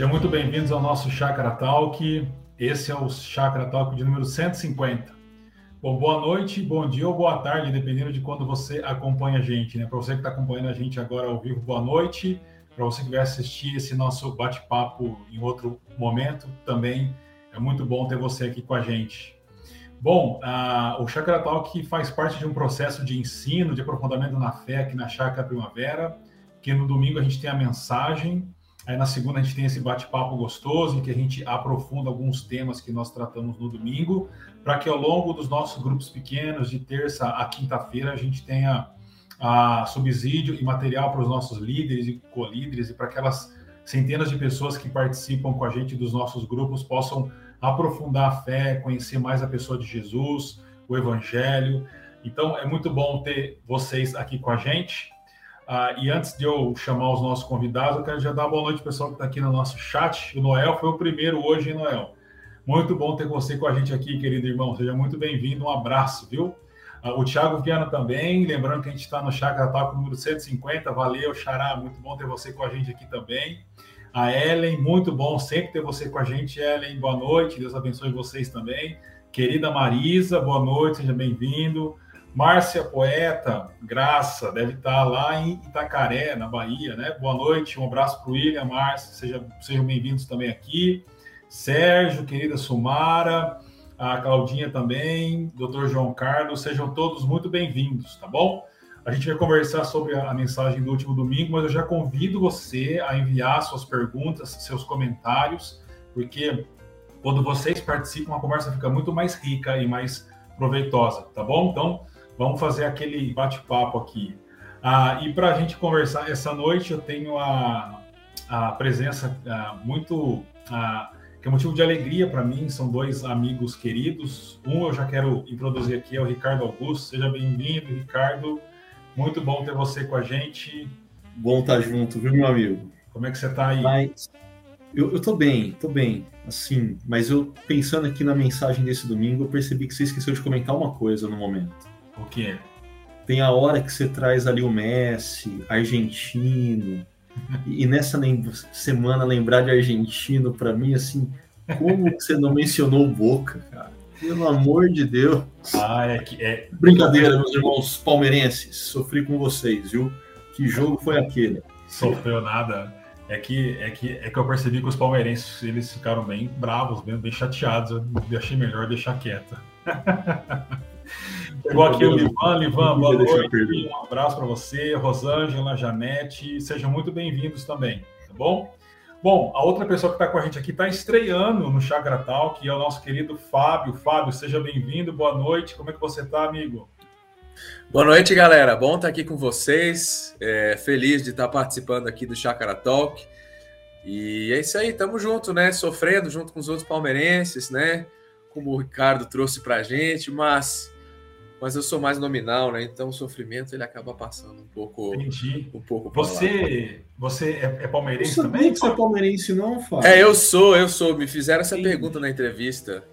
Sejam muito bem-vindos ao nosso Chakra Talk. Esse é o Chakra Talk de número 150. Bom, boa noite, bom dia ou boa tarde, dependendo de quando você acompanha a gente, né? Para você que está acompanhando a gente agora ao vivo, boa noite. Para você que vai assistir esse nosso bate-papo em outro momento, também é muito bom ter você aqui com a gente. Bom, o Chakra Talk faz parte de um processo de ensino, de aprofundamento na fé aqui na Chakra Primavera, que no domingo a gente tem a mensagem Aí na segunda a gente tem esse bate-papo gostoso em que a gente aprofunda alguns temas que nós tratamos no domingo, para que ao longo dos nossos grupos pequenos, de terça a quinta-feira, a gente tenha a subsídio e material para os nossos líderes e co-líderes e para aquelas centenas de pessoas que participam com a gente dos nossos grupos possam aprofundar a fé, conhecer mais a pessoa de Jesus, o Evangelho. Então é muito bom ter vocês aqui com a gente. Ah, e antes de eu chamar os nossos convidados, eu quero já dar boa noite pessoal que está aqui no nosso chat. O Noel foi o primeiro hoje, hein, Noel? Muito bom ter você com a gente aqui, querido irmão. Seja muito bem-vindo. Um abraço, viu? Ah, o Thiago Viana também. Lembrando que a gente está no Chakra Talk número 150. Valeu, Xará. Muito bom ter você com a gente aqui também. A Ellen, muito bom sempre ter você com a gente, Ellen. Boa noite. Deus abençoe vocês também. Querida Marisa, boa noite. Seja bem-vindo. Márcia Poeta, Graça, deve estar lá em Itacaré, na Bahia, né? Boa noite, um abraço para o William, Márcia, seja, sejam bem-vindos também aqui. Sérgio, querida Sumara, a Claudinha também, doutor João Carlos, sejam todos muito bem-vindos, tá bom? A gente vai conversar sobre a mensagem do último domingo, mas eu já convido você a enviar suas perguntas, seus comentários, porque quando vocês participam, a conversa fica muito mais rica e mais proveitosa, tá bom? Então, Vamos fazer aquele bate-papo aqui. Ah, e para a gente conversar essa noite, eu tenho a, a presença ah, muito. Ah, que é motivo de alegria para mim, são dois amigos queridos. Um eu já quero introduzir aqui, é o Ricardo Augusto. Seja bem-vindo, Ricardo. Muito bom ter você com a gente. Bom estar tá junto, viu, meu amigo? Como é que você está aí? Mas, eu, eu tô bem, tô bem, assim, mas eu pensando aqui na mensagem desse domingo, eu percebi que você esqueceu de comentar uma coisa no momento. O que Tem a hora que você traz ali o Messi, argentino, e nessa semana lembrar de argentino, para mim, assim, como você não mencionou Boca, cara? Pelo amor de Deus. Ah, é que é. Brincadeira, meus irmãos palmeirenses. Sofri com vocês, viu? Que jogo foi aquele? Sofreu nada. É que, é que, é que eu percebi que os palmeirenses eles ficaram bem bravos, bem, bem chateados. Eu achei melhor deixar quieto. Chegou aqui o Livan. Livan, boa noite. Um abraço para você, Rosângela, Janete. Sejam muito bem-vindos também, tá bom? Bom, a outra pessoa que está com a gente aqui está estreando no Chakra Talk, que é o nosso querido Fábio. Fábio, seja bem-vindo, boa noite. Como é que você está, amigo? Boa noite, galera. Bom estar aqui com vocês. É, feliz de estar participando aqui do Chakra Talk. E é isso aí, tamo junto, né? Sofrendo junto com os outros palmeirenses, né? Como o Ricardo trouxe pra gente, mas mas eu sou mais nominal, né? Então o sofrimento ele acaba passando um pouco. Entendi. Um pouco você, você é, é palmeirense você também? Que você é palmeirense, não, Fábio? É, eu sou, eu sou. Me fizeram essa Entendi. pergunta na entrevista.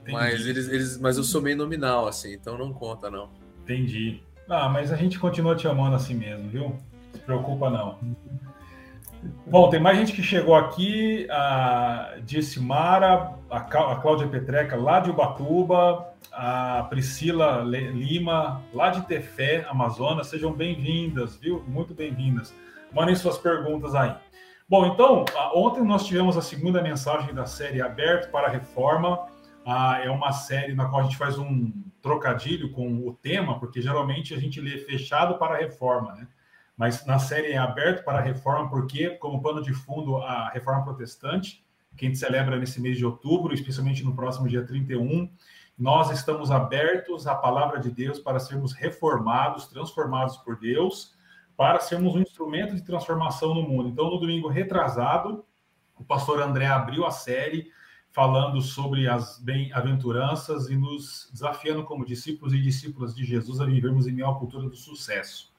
Entendi. Mas eles, eles, mas eu sou meio nominal, assim, então não conta, não. Entendi. Ah, mas a gente continua te amando assim mesmo, viu? Não se preocupa, não. Bom, tem mais gente que chegou aqui, a Dissimara, a Cláudia Petreca, lá de Ubatuba, a Priscila Lima, lá de Tefé, Amazonas. Sejam bem-vindas, viu? Muito bem-vindas. Mandem suas perguntas aí. Bom, então, ontem nós tivemos a segunda mensagem da série Aberto para a Reforma. É uma série na qual a gente faz um trocadilho com o tema, porque geralmente a gente lê fechado para a reforma, né? Mas na série é aberto para a reforma, porque, como pano de fundo, a reforma protestante, que a gente celebra nesse mês de outubro, especialmente no próximo dia 31, nós estamos abertos à palavra de Deus para sermos reformados, transformados por Deus, para sermos um instrumento de transformação no mundo. Então, no domingo retrasado, o pastor André abriu a série falando sobre as bem-aventuranças e nos desafiando como discípulos e discípulas de Jesus a vivermos em meio à cultura do sucesso.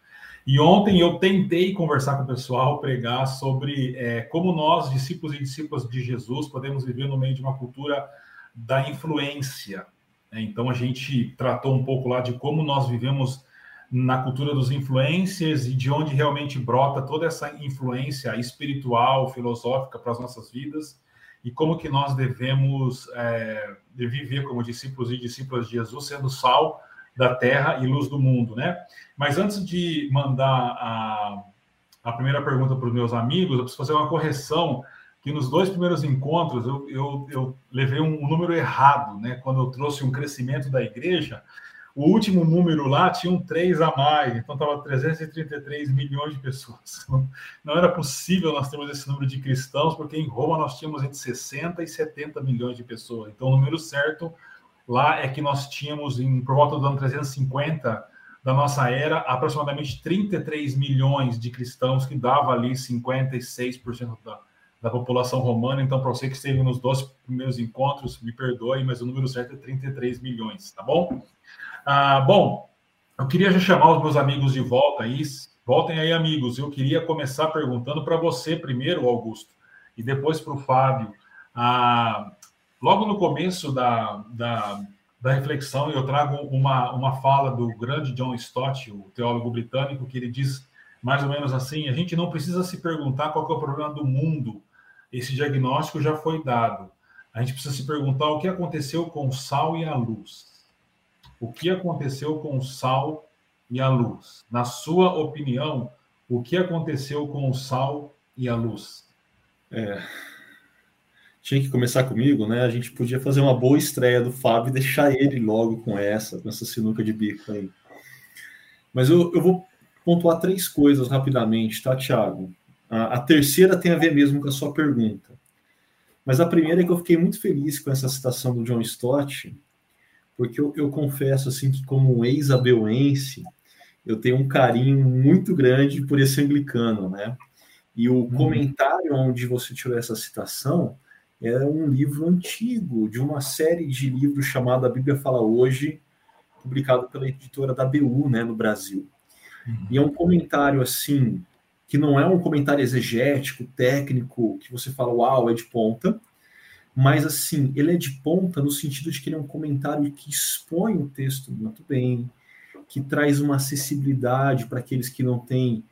E ontem eu tentei conversar com o pessoal, pregar sobre é, como nós, discípulos e discípulas de Jesus, podemos viver no meio de uma cultura da influência, né? Então a gente tratou um pouco lá de como nós vivemos na cultura dos influencers e de onde realmente brota toda essa influência espiritual, filosófica para as nossas vidas e como que nós devemos é, viver como discípulos e discípulas de Jesus, sendo sal da terra e luz do mundo, né? Mas antes de mandar a, a primeira pergunta para os meus amigos, eu preciso fazer uma correção que nos dois primeiros encontros eu, eu, eu levei um número errado, né? Quando eu trouxe um crescimento da igreja, o último número lá tinha um 3 a mais, então estava 333 milhões de pessoas. Não era possível nós termos esse número de cristãos, porque em Roma nós tínhamos entre 60 e 70 milhões de pessoas. Então o número certo lá é que nós tínhamos, em, por volta do ano 350 da nossa era, aproximadamente 33 milhões de cristãos, que dava ali 56% da, da população romana. Então, para você que esteve nos dois primeiros encontros, me perdoe, mas o número certo é 33 milhões, tá bom? Ah, bom, eu queria já chamar os meus amigos de volta aí. Voltem aí, amigos. Eu queria começar perguntando para você primeiro, Augusto, e depois para o Fábio. Ah, logo no começo da, da, da, reflexão, eu trago uma, uma fala do grande John Stott, o teólogo britânico, que ele diz mais ou menos assim: a gente não precisa se perguntar qual é o problema do mundo. Esse diagnóstico já foi dado. A gente precisa se perguntar o que aconteceu com o sal e a luz o que aconteceu com o sal e a luz? Na sua opinião, o que aconteceu com o sal e a luz? É, tinha que começar comigo, né? A gente podia fazer uma boa estreia do Fábio e deixar ele logo com essa, com essa sinuca de bico aí. Mas eu, eu vou pontuar três coisas rapidamente, tá, Thiago? A, a terceira tem a ver mesmo com a sua pergunta. Mas a primeira é que eu fiquei muito feliz com essa citação do John Stott, porque eu, eu confesso assim que como um ex-abeuense, eu tenho um carinho muito grande por esse anglicano, né? E o uhum. comentário onde você tirou essa citação é um livro antigo, de uma série de livros chamada A Bíblia Fala Hoje, publicado pela editora da BU, né, no Brasil. Uhum. E é um comentário assim, que não é um comentário exegético, técnico, que você fala, uau, é de ponta, mas assim, ele é de ponta no sentido de que ele é um comentário que expõe o texto muito bem, que traz uma acessibilidade para aqueles que não têm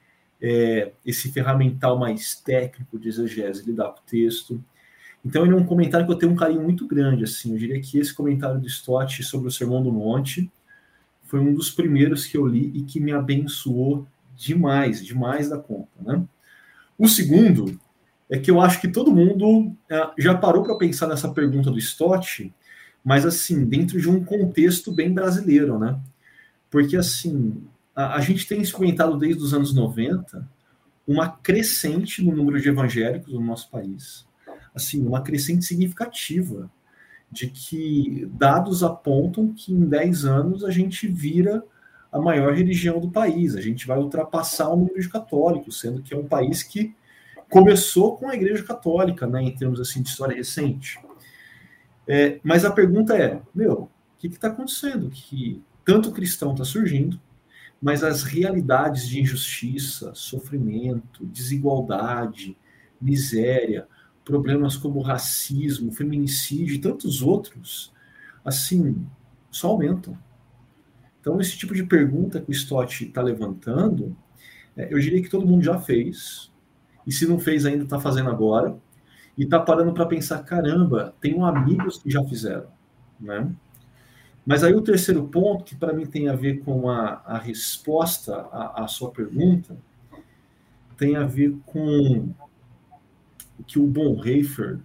é, esse ferramental mais técnico de exegese lidar com o texto. Então ele é um comentário que eu tenho um carinho muito grande, assim, eu diria que esse comentário do Stott sobre o Sermão do Monte foi um dos primeiros que eu li e que me abençoou demais, demais da conta, né? O segundo é que eu acho que todo mundo é, já parou para pensar nessa pergunta do Stott, mas assim, dentro de um contexto bem brasileiro, né? Porque assim, a, a gente tem experimentado desde os anos 90 uma crescente no número de evangélicos no nosso país. Assim, uma crescente significativa de que dados apontam que em 10 anos a gente vira a maior religião do país, a gente vai ultrapassar o número de católicos, sendo que é um país que começou com a Igreja Católica, né, em termos assim de história recente. É, mas a pergunta é, meu, o que está acontecendo? Que tanto cristão está surgindo, mas as realidades de injustiça, sofrimento, desigualdade, miséria, problemas como racismo, feminicídio e tantos outros, assim, só aumentam. Então, esse tipo de pergunta que o Stott está levantando, é, eu diria que todo mundo já fez, e se não fez ainda, está fazendo agora, e está parando para pensar, caramba, tenho amigos que já fizeram, né? Mas aí o terceiro ponto, que para mim tem a ver com a, a resposta à, à, sua pergunta, tem a ver com que o Bonhoeffer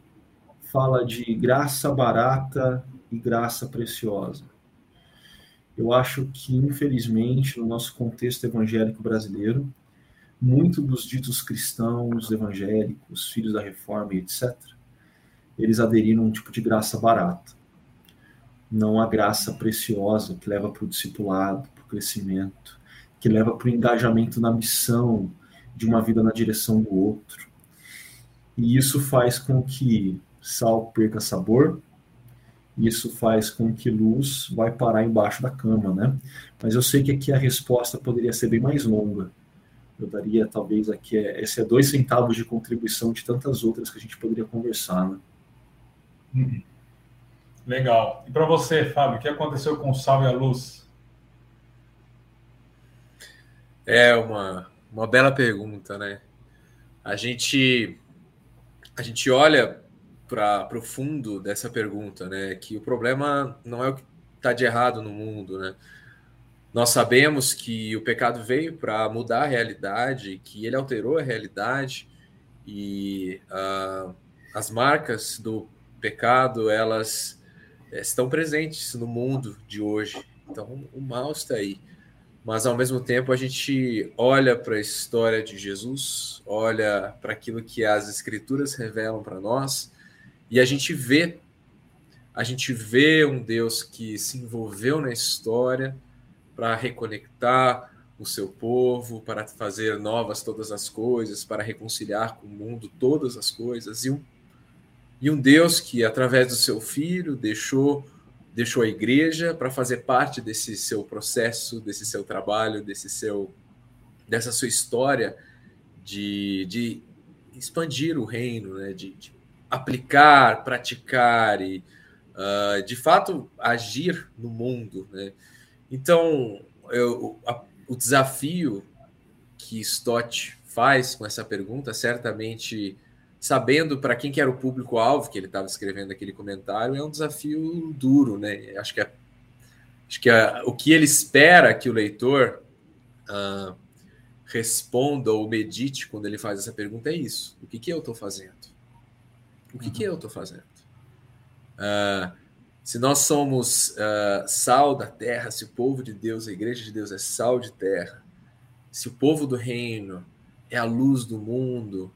fala de graça barata e graça preciosa. Eu acho que, infelizmente, no nosso contexto evangélico brasileiro, muito dos ditos cristãos, evangélicos, filhos da reforma e etc., eles aderiram a um tipo de graça barata, não a graça preciosa que leva para o discipulado, para o crescimento, que leva para o engajamento na missão de uma vida na direção do outro. E isso faz com que sal perca sabor, isso faz com que luz vai parar embaixo da cama, né? Mas eu sei que aqui a resposta poderia ser bem mais longa eu daria talvez aqui, é, esse é dois centavos de contribuição de tantas outras que a gente poderia conversar, né? Uhum. Legal. E para você, Fábio, o que aconteceu com o sal e a luz? É uma, uma bela pergunta, né? A gente, a gente olha para o fundo dessa pergunta, né? Que o problema não é o que está de errado no mundo, né? Nós sabemos que o pecado veio para mudar a realidade, que ele alterou a realidade e uh, as marcas do pecado elas eh, estão presentes no mundo de hoje. Então o mal está aí mas ao mesmo tempo a gente olha para a história de Jesus, olha para aquilo que as escrituras revelam para nós e a gente vê. A gente vê um Deus que se envolveu na história para reconectar o seu povo, para fazer novas todas as coisas, para reconciliar com o mundo todas as coisas e um, e um Deus que através do seu filho deixou deixou a igreja para fazer parte desse seu processo, desse seu trabalho, desse seu dessa sua história de, de expandir o reino, né? de, de aplicar, praticar e uh, de fato agir no mundo. Né? Então, eu, a, o desafio que Stott faz com essa pergunta certamente sabendo para quem que era o público-alvo que ele estava escrevendo aquele comentário, é um desafio duro, né? Acho que, é, acho que é, o que ele espera que o leitor uh, responda ou medite quando ele faz essa pergunta é isso: o que, que eu estou fazendo? O que, uhum. que eu estou fazendo? Uh, se nós somos uh, sal da terra, se o povo de Deus, a igreja de Deus é sal de terra, se o povo do reino é a luz do mundo,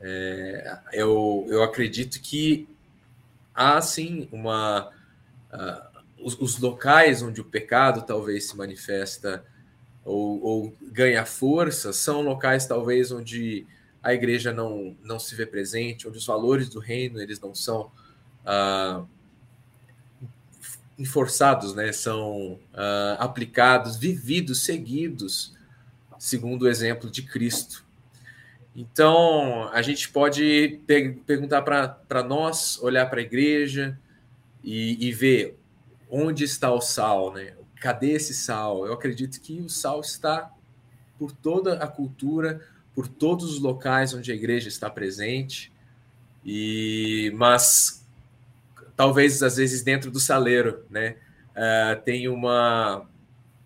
é, eu, eu acredito que há sim uma. Uh, os, os, locais onde o pecado talvez se manifesta ou, ou, ganha força são locais talvez onde a igreja não, não se vê presente, onde os valores do reino eles não são uh, enforçados, né? são uh, aplicados, vividos, seguidos, segundo o exemplo de Cristo. Então, a gente pode perguntar para nós, olhar para a igreja e, e, ver onde está o sal, né? Cadê esse sal? Eu acredito que o sal está por toda a cultura, por todos os locais onde a igreja está presente, e mas talvez às vezes dentro do saleiro, né? Uh, tem uma,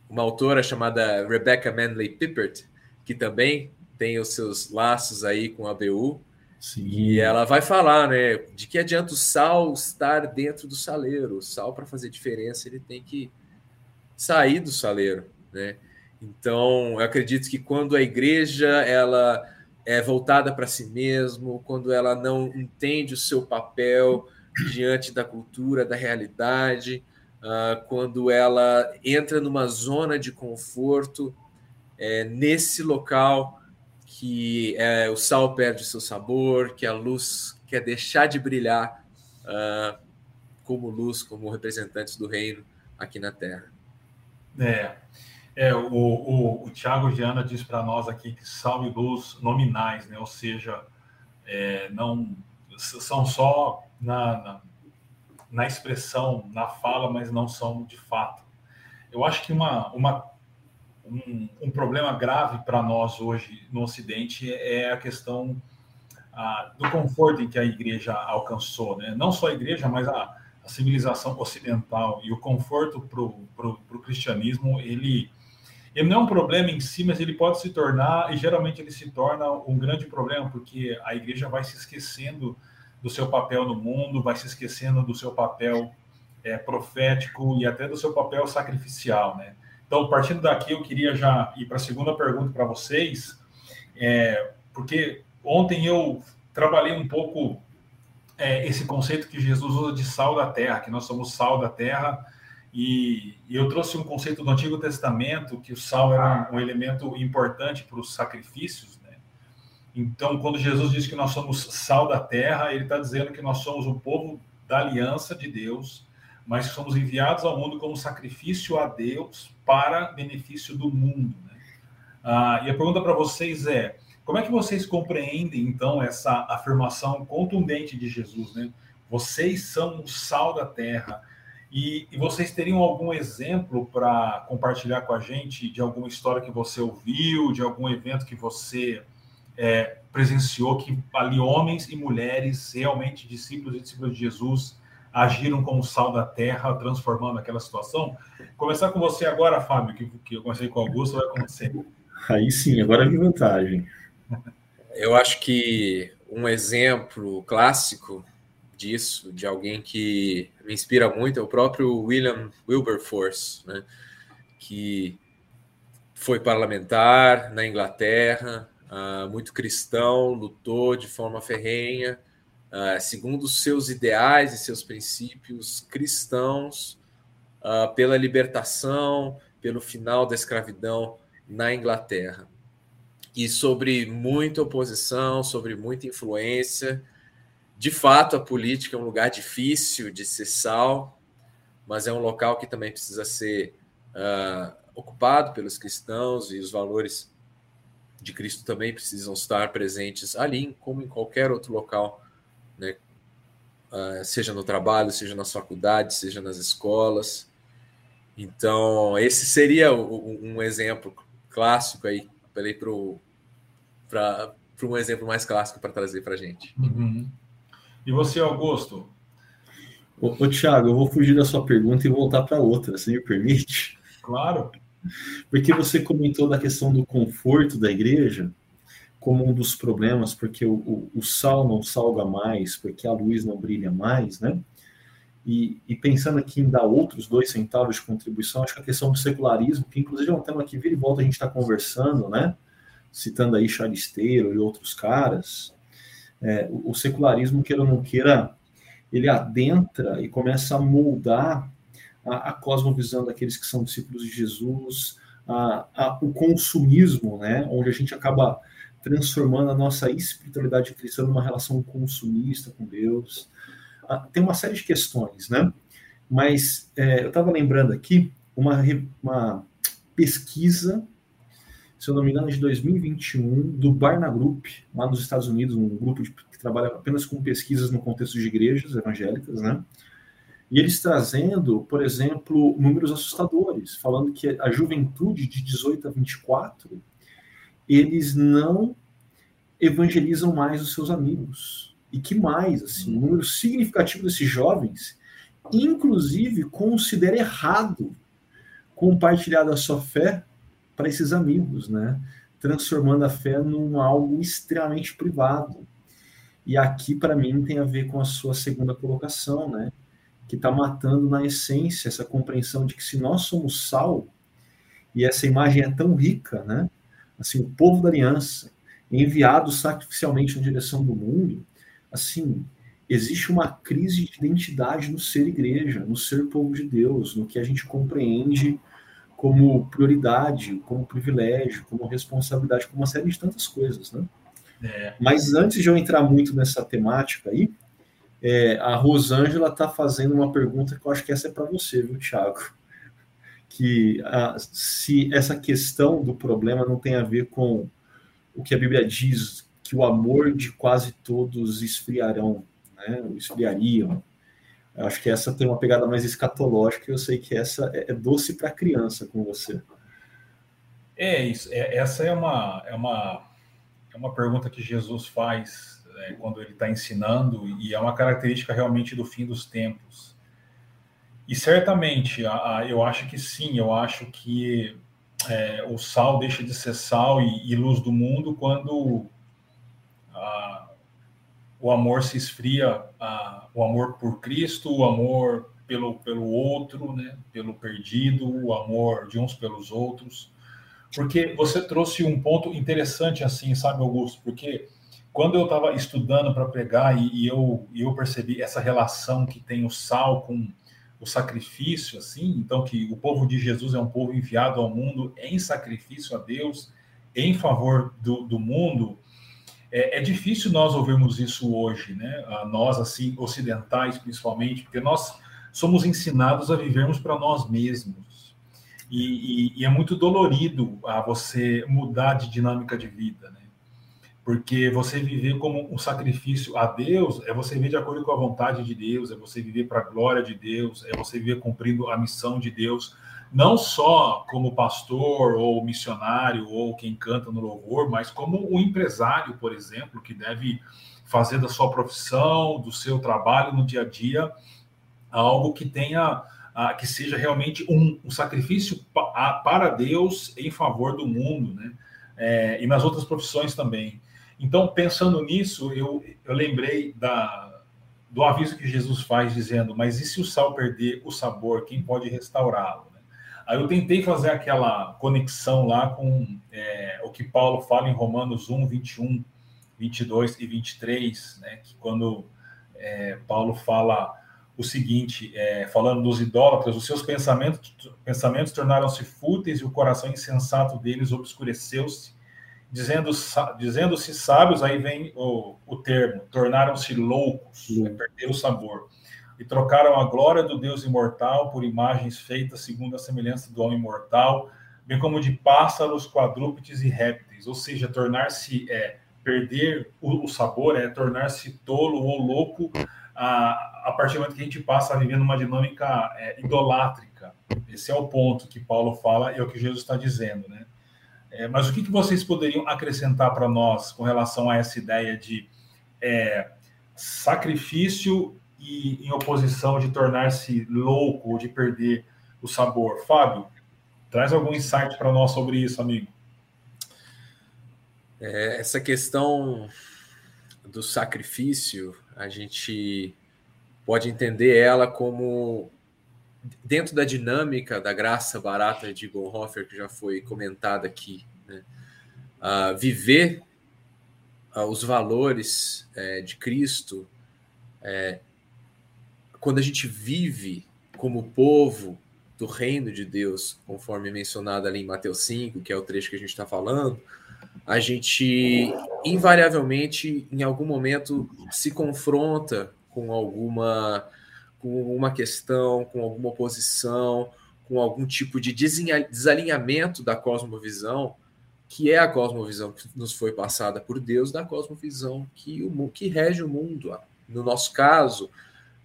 uma autora chamada Rebecca Manley Pippert, que também tem os seus laços aí com a BU. Sim. E ela vai falar, né, de que adianta o sal estar dentro do saleiro. O sal, para fazer diferença, ele tem que sair do saleiro, né? Então, eu acredito que quando a igreja ela é voltada para si mesmo, quando ela não entende o seu papel diante da cultura, da realidade, uh, quando ela entra numa zona de conforto, é, nesse local que é, o sal perde seu sabor, que a luz quer deixar de brilhar uh, como luz, como representantes do reino aqui na Terra. É, é o, o, o Tiago Giana diz para nós aqui que sal e luz nominais, né? ou seja, é, não são só na, na, na expressão, na fala, mas não são de fato. Eu acho que uma, uma um, um problema grave para nós hoje no Ocidente é a questão ah, do conforto em que a igreja alcançou, né? Não só a igreja, mas a, a civilização ocidental e o conforto para o cristianismo, ele, ele não é um problema em si, mas ele pode se tornar, e geralmente ele se torna um grande problema, porque a igreja vai se esquecendo do seu papel no mundo, vai se esquecendo do seu papel é, profético e até do seu papel sacrificial, né? Então, partindo daqui, eu queria já ir para a segunda pergunta para vocês, é, porque ontem eu trabalhei um pouco é, esse conceito que Jesus usa de sal da terra, que nós somos sal da terra, e, e eu trouxe um conceito do Antigo Testamento, que o sal era um, um elemento importante para os sacrifícios, né? Então, quando Jesus diz que nós somos sal da terra, ele está dizendo que nós somos o povo da aliança de Deus, mas somos enviados ao mundo como sacrifício a Deus para benefício do mundo. Né? Ah, e a pergunta para vocês é: como é que vocês compreendem então essa afirmação contundente de Jesus? Né? Vocês são o sal da terra. E, e vocês teriam algum exemplo para compartilhar com a gente de alguma história que você ouviu, de algum evento que você é, presenciou, que ali homens e mulheres, realmente discípulos e discípulos de Jesus, agiram como sal da terra, transformando aquela situação? Começar com você agora, Fábio, que, que eu comecei com o Augusto, vai com você. Aí sim, agora é minha vantagem. Eu acho que um exemplo clássico disso, de alguém que me inspira muito, é o próprio William Wilberforce, né? que foi parlamentar na Inglaterra, uh, muito cristão, lutou de forma ferrenha, uh, segundo seus ideais e seus princípios cristãos, uh, pela libertação, pelo final da escravidão na Inglaterra. E sobre muita oposição, sobre muita influência, de fato, a política é um lugar difícil de ser sal, mas é um local que também precisa ser uh, ocupado pelos cristãos e os valores de Cristo também precisam estar presentes ali, como em qualquer outro local, né? Uh, seja no trabalho, seja nas faculdades, seja nas escolas. Então, esse seria um exemplo clássico aí, para um exemplo mais clássico para trazer para a gente. Uhum. E você, Augusto? Ô, ô Tiago, eu vou fugir da sua pergunta e voltar para outra, se me permite? Claro. Porque você comentou da questão do conforto da igreja como um dos problemas, porque o, o, o sal não salga mais, porque a luz não brilha mais, né? E, e, pensando aqui em dar outros dois centavos de contribuição, acho que a questão do secularismo, que inclusive é um tema que vira e volta a gente está conversando, né? Citando aí Charisteiro e outros caras, é, o secularismo, queira ou não queira, ele adentra e começa a moldar a, a cosmovisão daqueles que são discípulos de Jesus, a, a, o consumismo, né, onde a gente acaba transformando a nossa espiritualidade cristã numa relação consumista com Deus. Ah, tem uma série de questões, né? Mas é, eu estava lembrando aqui uma, uma pesquisa se eu não me engano, de 2021, do Barna Group, lá nos Estados Unidos, um grupo de, que trabalha apenas com pesquisas no contexto de igrejas evangélicas, né? E eles trazendo, por exemplo, números assustadores, falando que a juventude de 18 a 24, eles não evangelizam mais os seus amigos. E que mais, assim, um número significativo desses jovens, inclusive, considera errado compartilhar da sua fé para esses amigos, né? Transformando a fé num algo extremamente privado. E aqui, para mim, tem a ver com a sua segunda colocação, né? Que está matando na essência essa compreensão de que se nós somos sal, e essa imagem é tão rica, né? Assim, o povo da aliança, enviado sacrificialmente na direção do mundo, assim, existe uma crise de identidade no ser igreja, no ser povo de Deus, no que a gente compreende como prioridade, como privilégio, como responsabilidade, como uma série de tantas coisas, né? É. Mas antes de eu entrar muito nessa temática aí, é, a Rosângela está fazendo uma pergunta que eu acho que essa é para você, viu, Thiago? Que a, se essa questão do problema não tem a ver com o que a Bíblia diz, que o amor de quase todos esfriarão, né? esfriariam, eu acho que essa tem uma pegada mais escatológica eu sei que essa é, é doce para criança com você. É isso. É, essa é uma, é, uma, é uma pergunta que Jesus faz é, quando ele está ensinando e é uma característica realmente do fim dos tempos. E certamente, a, a, eu acho que sim, eu acho que é, o sal deixa de ser sal e, e luz do mundo quando a, o amor se esfria o amor por Cristo, o amor pelo, pelo outro, né? pelo perdido, o amor de uns pelos outros. Porque você trouxe um ponto interessante assim, sabe, Augusto? Porque quando eu estava estudando para pregar e, e, eu, e eu percebi essa relação que tem o sal com o sacrifício, assim, então que o povo de Jesus é um povo enviado ao mundo em sacrifício a Deus, em favor do, do mundo, é, é, difícil nós ouvirmos isso hoje, né? A nós, assim, ocidentais principalmente, porque nós somos ensinados a vivermos para nós mesmos. E, e, e, é muito dolorido a você mudar de dinâmica de vida, né? Porque você viver como um sacrifício a Deus é você viver de acordo com a vontade de Deus, é você viver para a glória de Deus, é você viver cumprindo a missão de Deus, não só como pastor ou missionário ou quem canta no louvor, mas como um empresário, por exemplo, que deve fazer da sua profissão, do seu trabalho no dia a dia, algo que tenha, que seja realmente um, um sacrifício para Deus em favor do mundo, né? É, e nas outras profissões também. Então, pensando nisso, eu, eu lembrei da, do aviso que Jesus faz, dizendo: Mas e se o sal perder o sabor, quem pode restaurá-lo? Né? Aí eu tentei fazer aquela conexão lá com é, o que Paulo fala em Romanos 1, 21, 22 e 23, né? que quando é, Paulo fala o seguinte, é, falando dos idólatras, os seus pensamentos, pensamentos tornaram-se fúteis e o coração insensato deles obscureceu-se dizendo-se dizendo sábios, aí vem o, o termo, tornaram-se loucos, é perder o sabor, e trocaram a glória do Deus imortal por imagens feitas segundo a semelhança do homem mortal, bem como de pássaros, quadrúpedes e répteis, ou seja, tornar-se, é, perder o, o sabor, é tornar-se tolo ou louco a, a partir do momento que a gente passa a viver numa dinâmica é, idolátrica. Esse é o ponto que Paulo fala e é o que Jesus está dizendo, né? É, mas o que, que vocês poderiam acrescentar para nós com relação a essa ideia de é, sacrifício e em oposição de tornar-se louco ou de perder o sabor? Fábio, traz algum insight para nós sobre isso, amigo. É, essa questão do sacrifício, a gente pode entender ela como dentro da dinâmica da graça barata de Bonhoeffer, que já foi comentada aqui, né? uh, viver uh, os valores é, de Cristo, é, quando a gente vive como povo do reino de Deus, conforme mencionado ali em Mateus 5, que é o trecho que a gente está falando, a gente invariavelmente, em algum momento, se confronta com alguma com uma questão, com alguma oposição, com algum tipo de desalinhamento da cosmovisão, que é a cosmovisão que nos foi passada por Deus, da cosmovisão que, o, que rege o mundo. No nosso caso,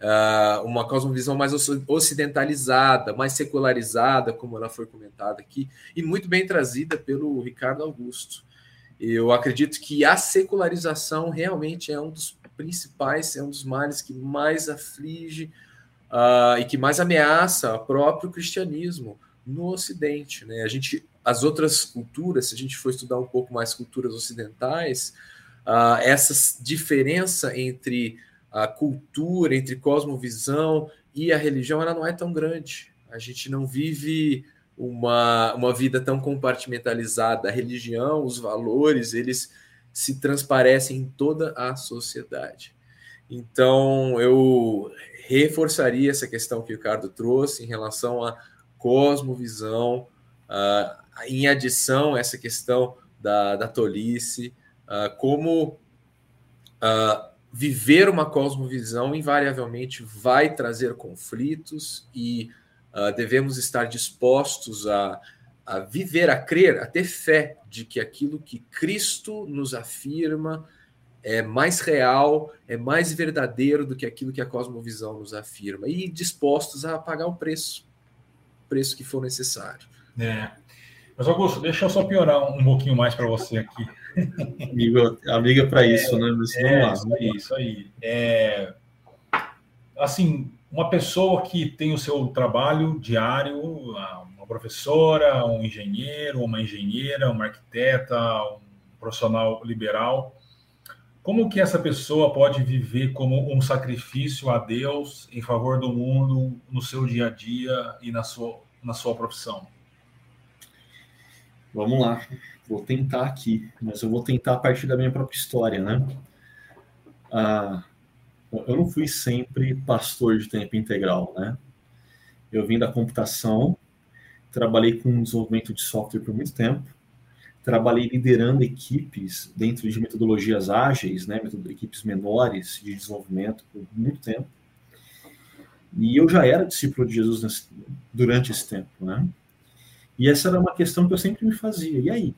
uh, uma cosmovisão mais ocidentalizada, mais secularizada, como ela foi comentada aqui, e muito bem trazida pelo Ricardo Augusto. Eu acredito que a secularização realmente é um dos principais, é um dos males que mais aflige uh, e que mais ameaça o próprio cristianismo no Ocidente. Né? A gente, as outras culturas, se a gente for estudar um pouco mais culturas ocidentais, uh, essa diferença entre a cultura, entre cosmovisão e a religião, ela não é tão grande. A gente não vive uma, uma vida tão compartimentalizada. A religião, os valores, eles se transparecem em toda a sociedade. Então, eu reforçaria essa questão que o Ricardo trouxe em relação à cosmovisão, uh, em adição a essa questão da, da tolice, uh, como uh, viver uma cosmovisão invariavelmente vai trazer conflitos e devemos estar dispostos a, a viver, a crer, a ter fé de que aquilo que Cristo nos afirma é mais real, é mais verdadeiro do que aquilo que a cosmovisão nos afirma, e dispostos a pagar o preço, o preço que for necessário. É. Mas, Augusto, deixa eu só piorar um pouquinho mais para você aqui. Amigo, amiga para isso, é, né? Mas, é, isso aí, isso aí. É, assim, uma pessoa que tem o seu trabalho diário, uma professora, um engenheiro, uma engenheira, uma arquiteta, um profissional liberal, como que essa pessoa pode viver como um sacrifício a Deus em favor do mundo no seu dia a dia e na sua, na sua profissão? Vamos lá, vou tentar aqui, mas eu vou tentar a partir da minha própria história, né? Ah, eu não fui sempre pastor de tempo integral, né? Eu vim da computação, trabalhei com desenvolvimento de software por muito tempo, trabalhei liderando equipes dentro de metodologias ágeis, né, equipes menores de desenvolvimento por muito tempo. E eu já era discípulo de Jesus nesse, durante esse tempo, né? E essa era uma questão que eu sempre me fazia. E aí?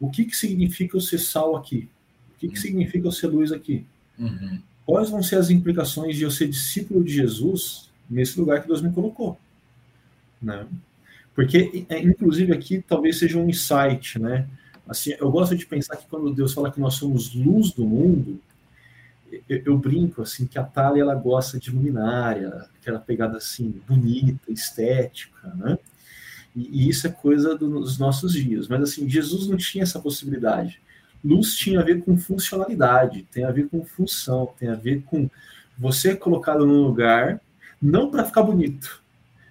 O que, que significa eu ser sal aqui? O que, que significa eu ser luz aqui? Uhum. Quais vão ser as implicações de eu ser discípulo de Jesus nesse lugar que Deus me colocou? Né? Porque, é, inclusive, aqui talvez seja um insight, né? Assim, eu gosto de pensar que quando Deus fala que nós somos luz do mundo, eu, eu brinco assim que a Thalia ela gosta de luminária, aquela pegada assim bonita, estética, né? E, e isso é coisa dos nossos dias. Mas assim, Jesus não tinha essa possibilidade. Luz tinha a ver com funcionalidade, tem a ver com função, tem a ver com você colocado num lugar não para ficar bonito,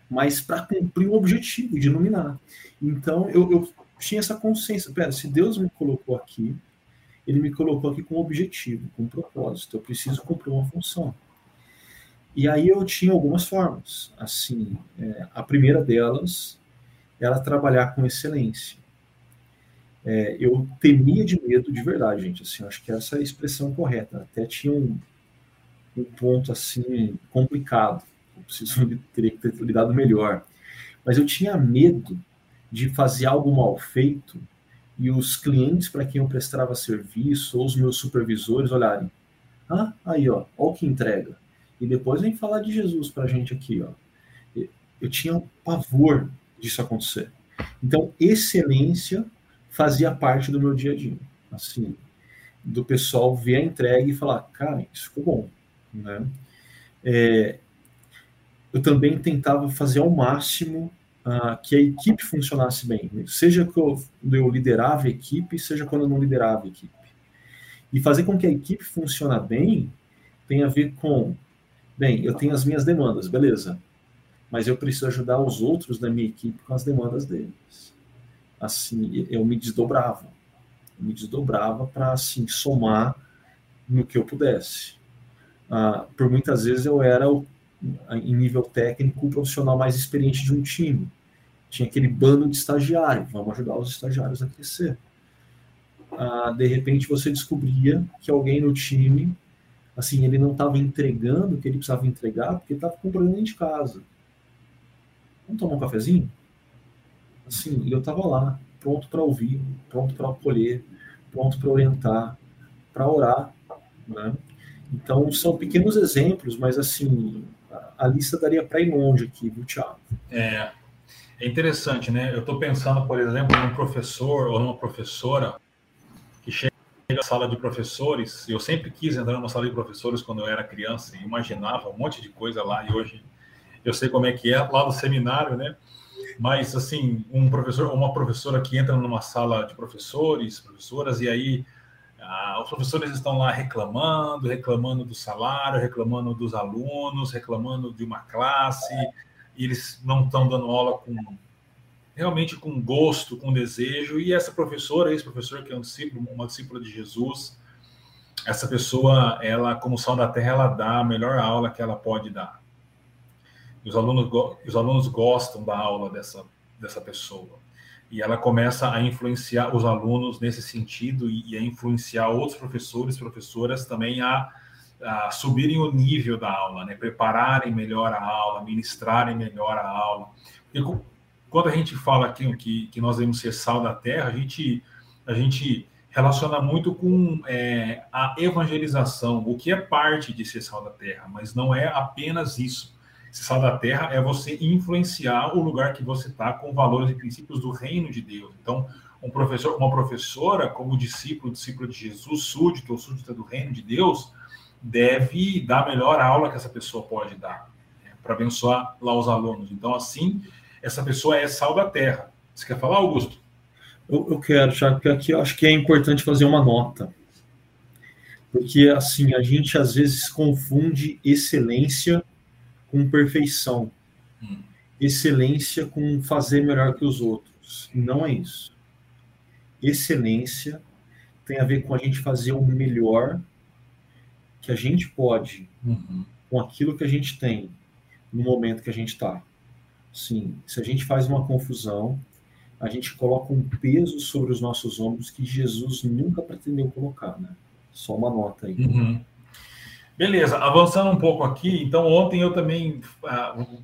mas para cumprir o objetivo de iluminar. Então eu, eu tinha essa consciência, pera, se Deus me colocou aqui, ele me colocou aqui com um objetivo, com um propósito, eu preciso cumprir uma função. E aí eu tinha algumas formas, assim, é, a primeira delas era trabalhar com excelência. É, eu temia de medo de verdade, gente, assim, acho que essa é a expressão correta, até tinha um, um ponto, assim, complicado, preciso, teria que ter lidado melhor, mas eu tinha medo de fazer algo mal feito e os clientes para quem eu prestava serviço ou os meus supervisores olharem, ah, aí ó, ó que entrega. E depois vem falar de Jesus para a gente aqui, ó. Eu tinha um pavor disso acontecer. Então, excelência fazia parte do meu dia a dia, assim, do pessoal ver a entrega e falar, cara, isso ficou bom, né? É, eu também tentava fazer ao máximo uh, que a equipe funcionasse bem, seja quando eu liderava a equipe, seja quando eu não liderava a equipe. E fazer com que a equipe funcione bem tem a ver com, bem, eu tenho as minhas demandas, beleza, mas eu preciso ajudar os outros da minha equipe com as demandas deles. Assim, eu me desdobrava, eu me desdobrava para assim somar no que eu pudesse. Uh, por muitas vezes eu era o, em nível técnico o profissional mais experiente de um time tinha aquele bando de estagiário, vamos ajudar os estagiários a crescer. Ah, de repente você descobria que alguém no time, assim, ele não estava entregando o que ele precisava entregar porque estava com problema de casa. Vamos tomar um cafezinho? Assim, eu estava lá, pronto para ouvir, pronto para acolher, pronto para orientar, para orar, né? Então, são pequenos exemplos, mas assim, a, lista daria para ir longe aqui, viu, Thiago? É, é interessante, né? Eu estou pensando, por exemplo, num professor ou numa professora que chega na sala de professores. Eu sempre quis entrar numa sala de professores quando eu era criança e imaginava um monte de coisa lá. E hoje eu sei como é que é lá no seminário, né? Mas, assim, um professor ou uma professora que entra numa sala de professores, professoras, e aí ah, os professores estão lá reclamando, reclamando do salário, reclamando dos alunos, reclamando de uma classe, e eles não estão dando aula com realmente com gosto, com desejo, e essa professora, esse professor que é um discípulo, uma discípula de Jesus, essa pessoa, ela como sal da terra, ela dá a melhor aula que ela pode dar. E os alunos, os alunos gostam da aula dessa, dessa pessoa. E ela começa a influenciar os alunos nesse sentido e, e a influenciar outros professores, professoras também a uh, subirem o nível da aula, né? prepararem melhor a aula, ministrarem melhor a aula. Quando a gente fala aqui que, que nós devemos ser sal da terra, a gente, a gente relaciona muito com é, a evangelização, o que é parte de ser sal da terra, mas não é apenas isso. Sal da terra é você influenciar o lugar que você está com valores e princípios do reino de Deus. Então, um professor, uma professora, como discípulo, discípulo de Jesus, súdito ou súdita do reino de Deus, deve dar a melhor aula que essa pessoa pode dar, né, para abençoar lá os alunos. Então, assim, essa pessoa é sal da terra. Você quer falar, Augusto? Eu, eu quero, Thiago, porque aqui eu acho que é importante fazer uma nota. Porque, assim, a gente às vezes confunde excelência com perfeição. Hum. Excelência com fazer melhor que os outros. Não é isso. Excelência tem a ver com a gente fazer o melhor que a gente pode uhum. com aquilo que a gente tem no momento que a gente está. Sim, se a gente faz uma confusão, a gente coloca um peso sobre os nossos ombros que Jesus nunca pretendeu colocar, né? Só uma nota aí. Uhum. Beleza, avançando um pouco aqui, então ontem eu também uh,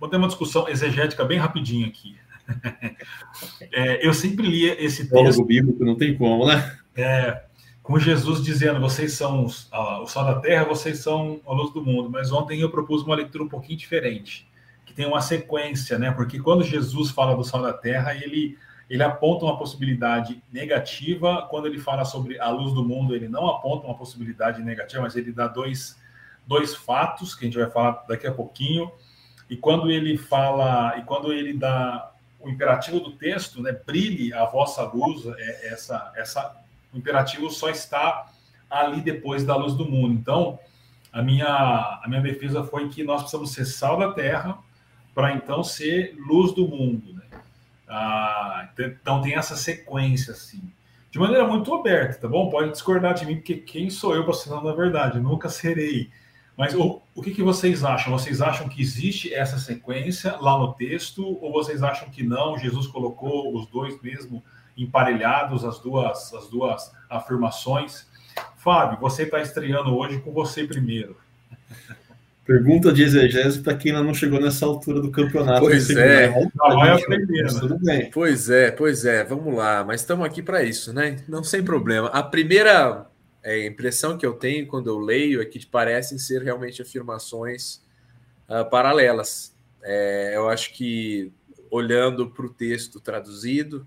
vou ter uma discussão exegética bem rapidinho aqui. é, eu sempre lia esse texto. Bíblico não tem como, né? É, com Jesus dizendo: vocês são o sal da terra, vocês são a luz do mundo. Mas ontem eu propus uma leitura um pouquinho diferente, que tem uma sequência, né? Porque quando Jesus fala do sal da terra, ele ele aponta uma possibilidade negativa. Quando ele fala sobre a luz do mundo, ele não aponta uma possibilidade negativa, mas ele dá dois, dois fatos que a gente vai falar daqui a pouquinho. E quando ele fala, e quando ele dá o imperativo do texto, né, brilhe a vossa luz, é, essa, essa, o imperativo só está ali depois da luz do mundo. Então, a minha, a minha defesa foi que nós precisamos ser sal da terra para então ser luz do mundo. Ah, então tem essa sequência assim. De maneira muito aberta, tá bom? Pode discordar de mim, porque quem sou eu para ser na verdade? Nunca serei. Mas o, o que, que vocês acham? Vocês acham que existe essa sequência lá no texto? Ou vocês acham que não? Jesus colocou os dois mesmo emparelhados, as duas, as duas afirmações? Fábio, você está estreando hoje com você primeiro. Pergunta de exegese para quem ainda não chegou nessa altura do campeonato. Pois é. Vai aprender, tudo bem. Pois é, pois é. Vamos lá. Mas estamos aqui para isso, né? Não sem problema. A primeira é, impressão que eu tenho quando eu leio é que parecem ser realmente afirmações uh, paralelas. É, eu acho que olhando para o texto traduzido,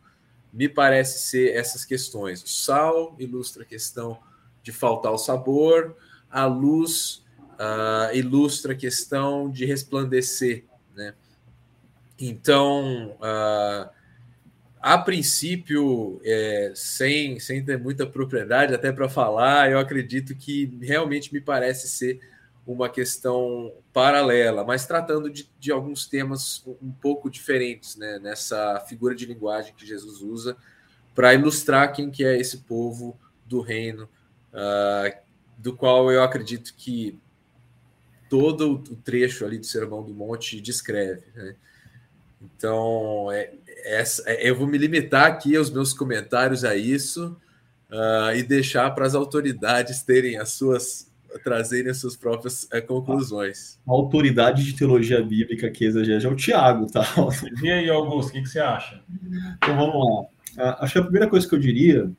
me parece ser essas questões. O sal ilustra a questão de faltar o sabor, a luz uh, ilustra a questão de resplandecer, né? Então, uh, a princípio, é, sem, sem ter muita propriedade até para falar, eu acredito que realmente me parece ser uma questão paralela, mas tratando de, de alguns temas um pouco diferentes, né? Nessa figura de linguagem que Jesus usa para ilustrar quem que é esse povo do reino, uh, do qual eu acredito que todo o trecho ali do Sermão do Monte descreve. Né? Então, é, essa, é, eu vou me limitar aqui aos meus comentários a isso uh, e deixar para as autoridades terem as suas trazerem as suas próprias uh, conclusões. A autoridade de teologia bíblica que exagera é o Tiago, tá? E aí, Augusto, o que, que você acha? Então vamos lá. Uh, acho que a primeira coisa que eu diria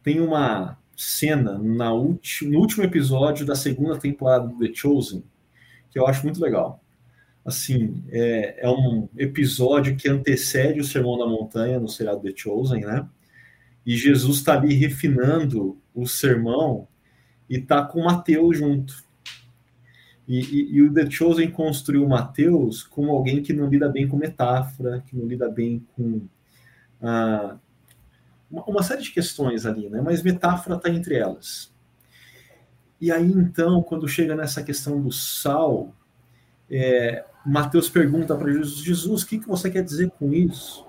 tem uma cena na ulti, no último episódio da segunda temporada do The Chosen, que eu acho muito legal. Assim, é, é um episódio que antecede o Sermão da Montanha no seriado The Chosen, né? E Jesus está ali refinando o sermão e tá com Mateus junto. E, e, e, o The Chosen construiu Mateus como alguém que não lida bem com metáfora, que não lida bem com ah, uma, uma série de questões ali, né? Mas metáfora está entre elas. E aí, então, quando chega nessa questão do sal, é, Mateus pergunta para Jesus: Jesus, o que, que você quer dizer com isso?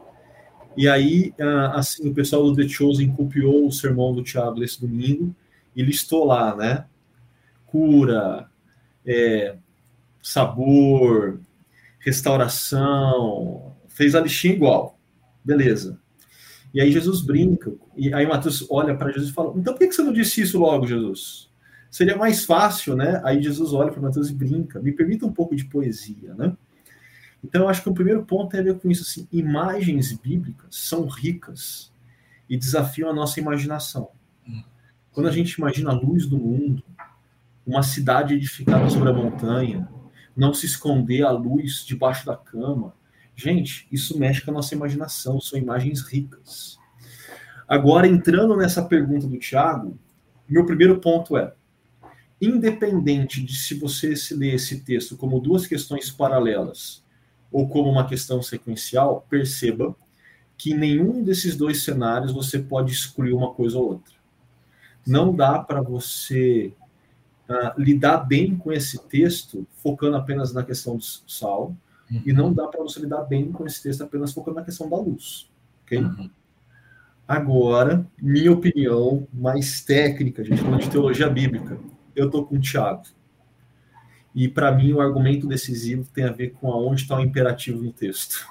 E aí, assim, o pessoal do The Chosen copiou o sermão do Tiago desse domingo e listou lá, né? Cura, é, sabor, restauração, fez a listinha igual. Beleza. E aí Jesus brinca, e aí Mateus olha para Jesus e fala: Então por que você não disse isso logo, Jesus? Seria mais fácil, né? Aí Jesus olha para Mateus e brinca. Me permita um pouco de poesia, né? Então eu acho que o primeiro ponto tem a ver com isso assim: imagens bíblicas são ricas e desafiam a nossa imaginação. Quando a gente imagina a luz do mundo, uma cidade edificada sobre a montanha, não se esconder a luz debaixo da cama, Gente, isso mexe com a nossa imaginação, são imagens ricas. Agora, entrando nessa pergunta do Tiago, meu primeiro ponto é: independente de se você se lê esse texto como duas questões paralelas ou como uma questão sequencial, perceba que em nenhum desses dois cenários você pode excluir uma coisa ou outra. Não dá para você uh, lidar bem com esse texto focando apenas na questão do sal, Uhum. E não dá para você lidar bem com esse texto apenas focando na questão da luz. ok? Uhum. Agora, minha opinião mais técnica, a gente falando de teologia bíblica, eu estou com o Tiago. E para mim o argumento decisivo tem a ver com aonde está o imperativo no texto.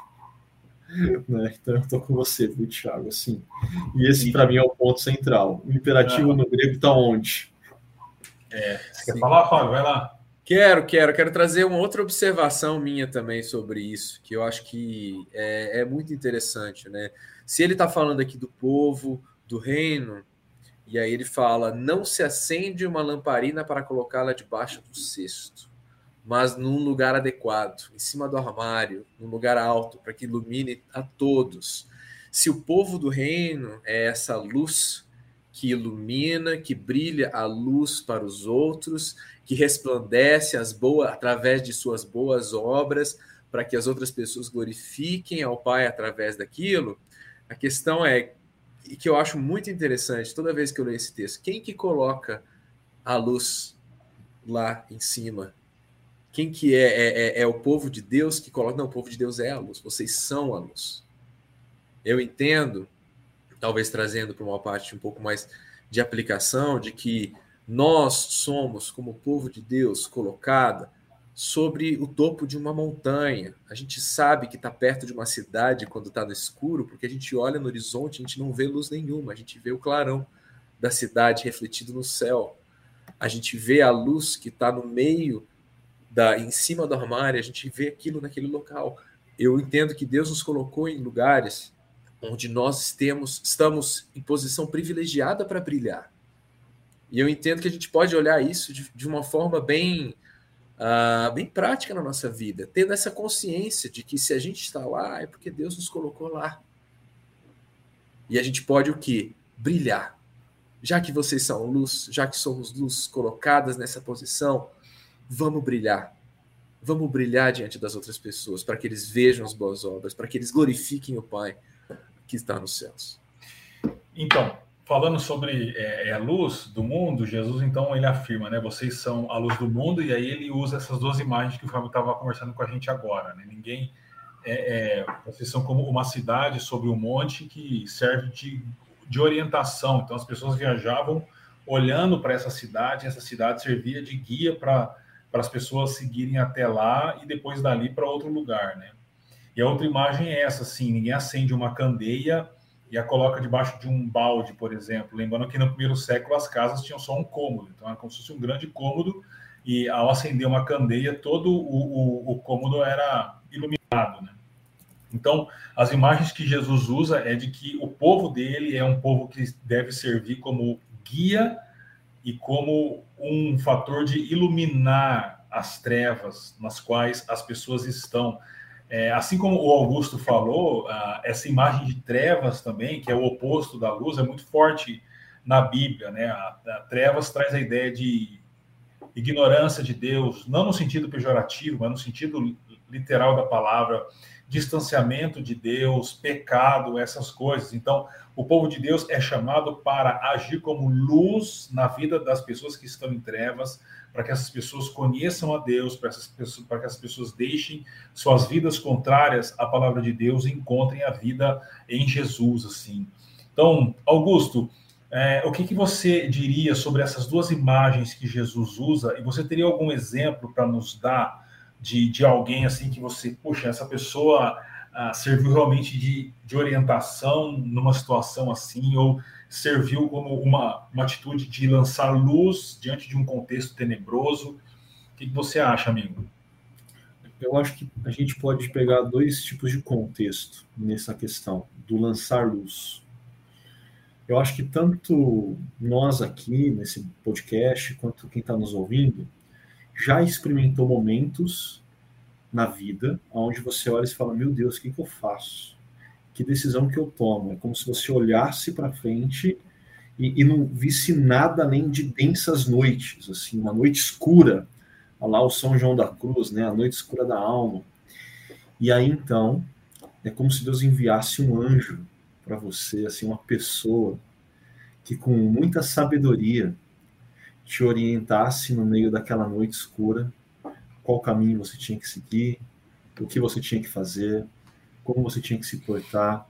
né? Então eu estou com você, viu, Tiago? Assim. E esse para mim é o ponto central. O imperativo ah. no grego está onde? É, você quer falar, Fábio? Vai lá. Quero, quero, quero trazer uma outra observação minha também sobre isso, que eu acho que é, é muito interessante, né? Se ele está falando aqui do povo, do reino, e aí ele fala: não se acende uma lamparina para colocá-la debaixo do cesto, mas num lugar adequado, em cima do armário, num lugar alto, para que ilumine a todos. Se o povo do reino é essa luz que ilumina, que brilha a luz para os outros, que resplandece as boas através de suas boas obras, para que as outras pessoas glorifiquem ao Pai através daquilo. A questão é e que eu acho muito interessante toda vez que eu leio esse texto, quem que coloca a luz lá em cima? Quem que é, é, é, é o povo de Deus que coloca? Não, o povo de Deus é a luz. Vocês são a luz. Eu entendo, talvez trazendo para uma parte um pouco mais de aplicação, de que nós somos, como povo de Deus, colocada sobre o topo de uma montanha. A gente sabe que está perto de uma cidade quando está no escuro, porque a gente olha no horizonte, a gente não vê luz nenhuma, a gente vê o clarão da cidade refletido no céu. A gente vê a luz que está no meio da, em cima do armário, a gente vê aquilo naquele local. Eu entendo que Deus nos colocou em lugares onde nós temos, estamos em posição privilegiada para brilhar. E eu entendo que a gente pode olhar isso de, de uma forma bem, uh, bem prática na nossa vida, tendo essa consciência de que se a gente está lá é porque Deus nos colocou lá. E a gente pode o quê? Brilhar. Já que vocês são luz, já que somos luz colocadas nessa posição, vamos brilhar. Vamos brilhar diante das outras pessoas, para que eles vejam as boas obras, para que eles glorifiquem o Pai que está nos céus. Então, falando sobre é, é, a luz do mundo, Jesus então ele afirma, né? Vocês são a luz do mundo, e aí ele usa essas duas imagens que o Fábio estava conversando com a gente agora, né? Ninguém. É, é, vocês são como uma cidade sobre um monte que serve de, de orientação. Então as pessoas viajavam olhando para essa cidade, essa cidade servia de guia para para as pessoas seguirem até lá e depois dali para outro lugar, né? E a outra imagem é essa, assim, ninguém acende uma candeia e a coloca debaixo de um balde, por exemplo. Lembrando que no primeiro século as casas tinham só um cômodo, então era como se fosse um grande cômodo e ao acender uma candeia todo o, o, o cômodo era iluminado, né? Então, as imagens que Jesus usa é de que o povo dele é um povo que deve servir como guia e como um fator de iluminar as trevas nas quais as pessoas estão. É, assim como o Augusto falou, essa imagem de trevas também, que é o oposto da luz, é muito forte na Bíblia. Né? A, a trevas traz a ideia de ignorância de Deus, não no sentido pejorativo, mas no sentido literal da palavra, distanciamento de Deus, pecado, essas coisas. Então, o povo de Deus é chamado para agir como luz na vida das pessoas que estão em trevas, para que essas pessoas conheçam a Deus, para, essas pessoas, para que as pessoas deixem suas vidas contrárias à palavra de Deus e encontrem a vida em Jesus, assim. Então, Augusto, é, o que, que você diria sobre essas duas imagens que Jesus usa? E você teria algum exemplo para nos dar de, de alguém assim que você, puxa, essa pessoa ah, serviu realmente de, de orientação numa situação assim, ou serviu como uma, uma atitude de lançar luz diante de um contexto tenebroso. O que, que você acha, amigo? Eu acho que a gente pode pegar dois tipos de contexto nessa questão do lançar luz. Eu acho que tanto nós aqui nesse podcast, quanto quem está nos ouvindo, já experimentou momentos na vida onde você olha e fala: Meu Deus, o que, que eu faço? que decisão que eu tomo. É como se você olhasse para frente e, e, não visse nada além de densas noites, assim, uma noite escura. Olha lá o São João da Cruz, né? A noite escura da alma. E aí então é como se Deus enviasse um anjo para você, assim, uma pessoa que com muita sabedoria te orientasse no meio daquela noite escura, qual caminho você tinha que seguir, o que você tinha que fazer, como você tinha que se portar.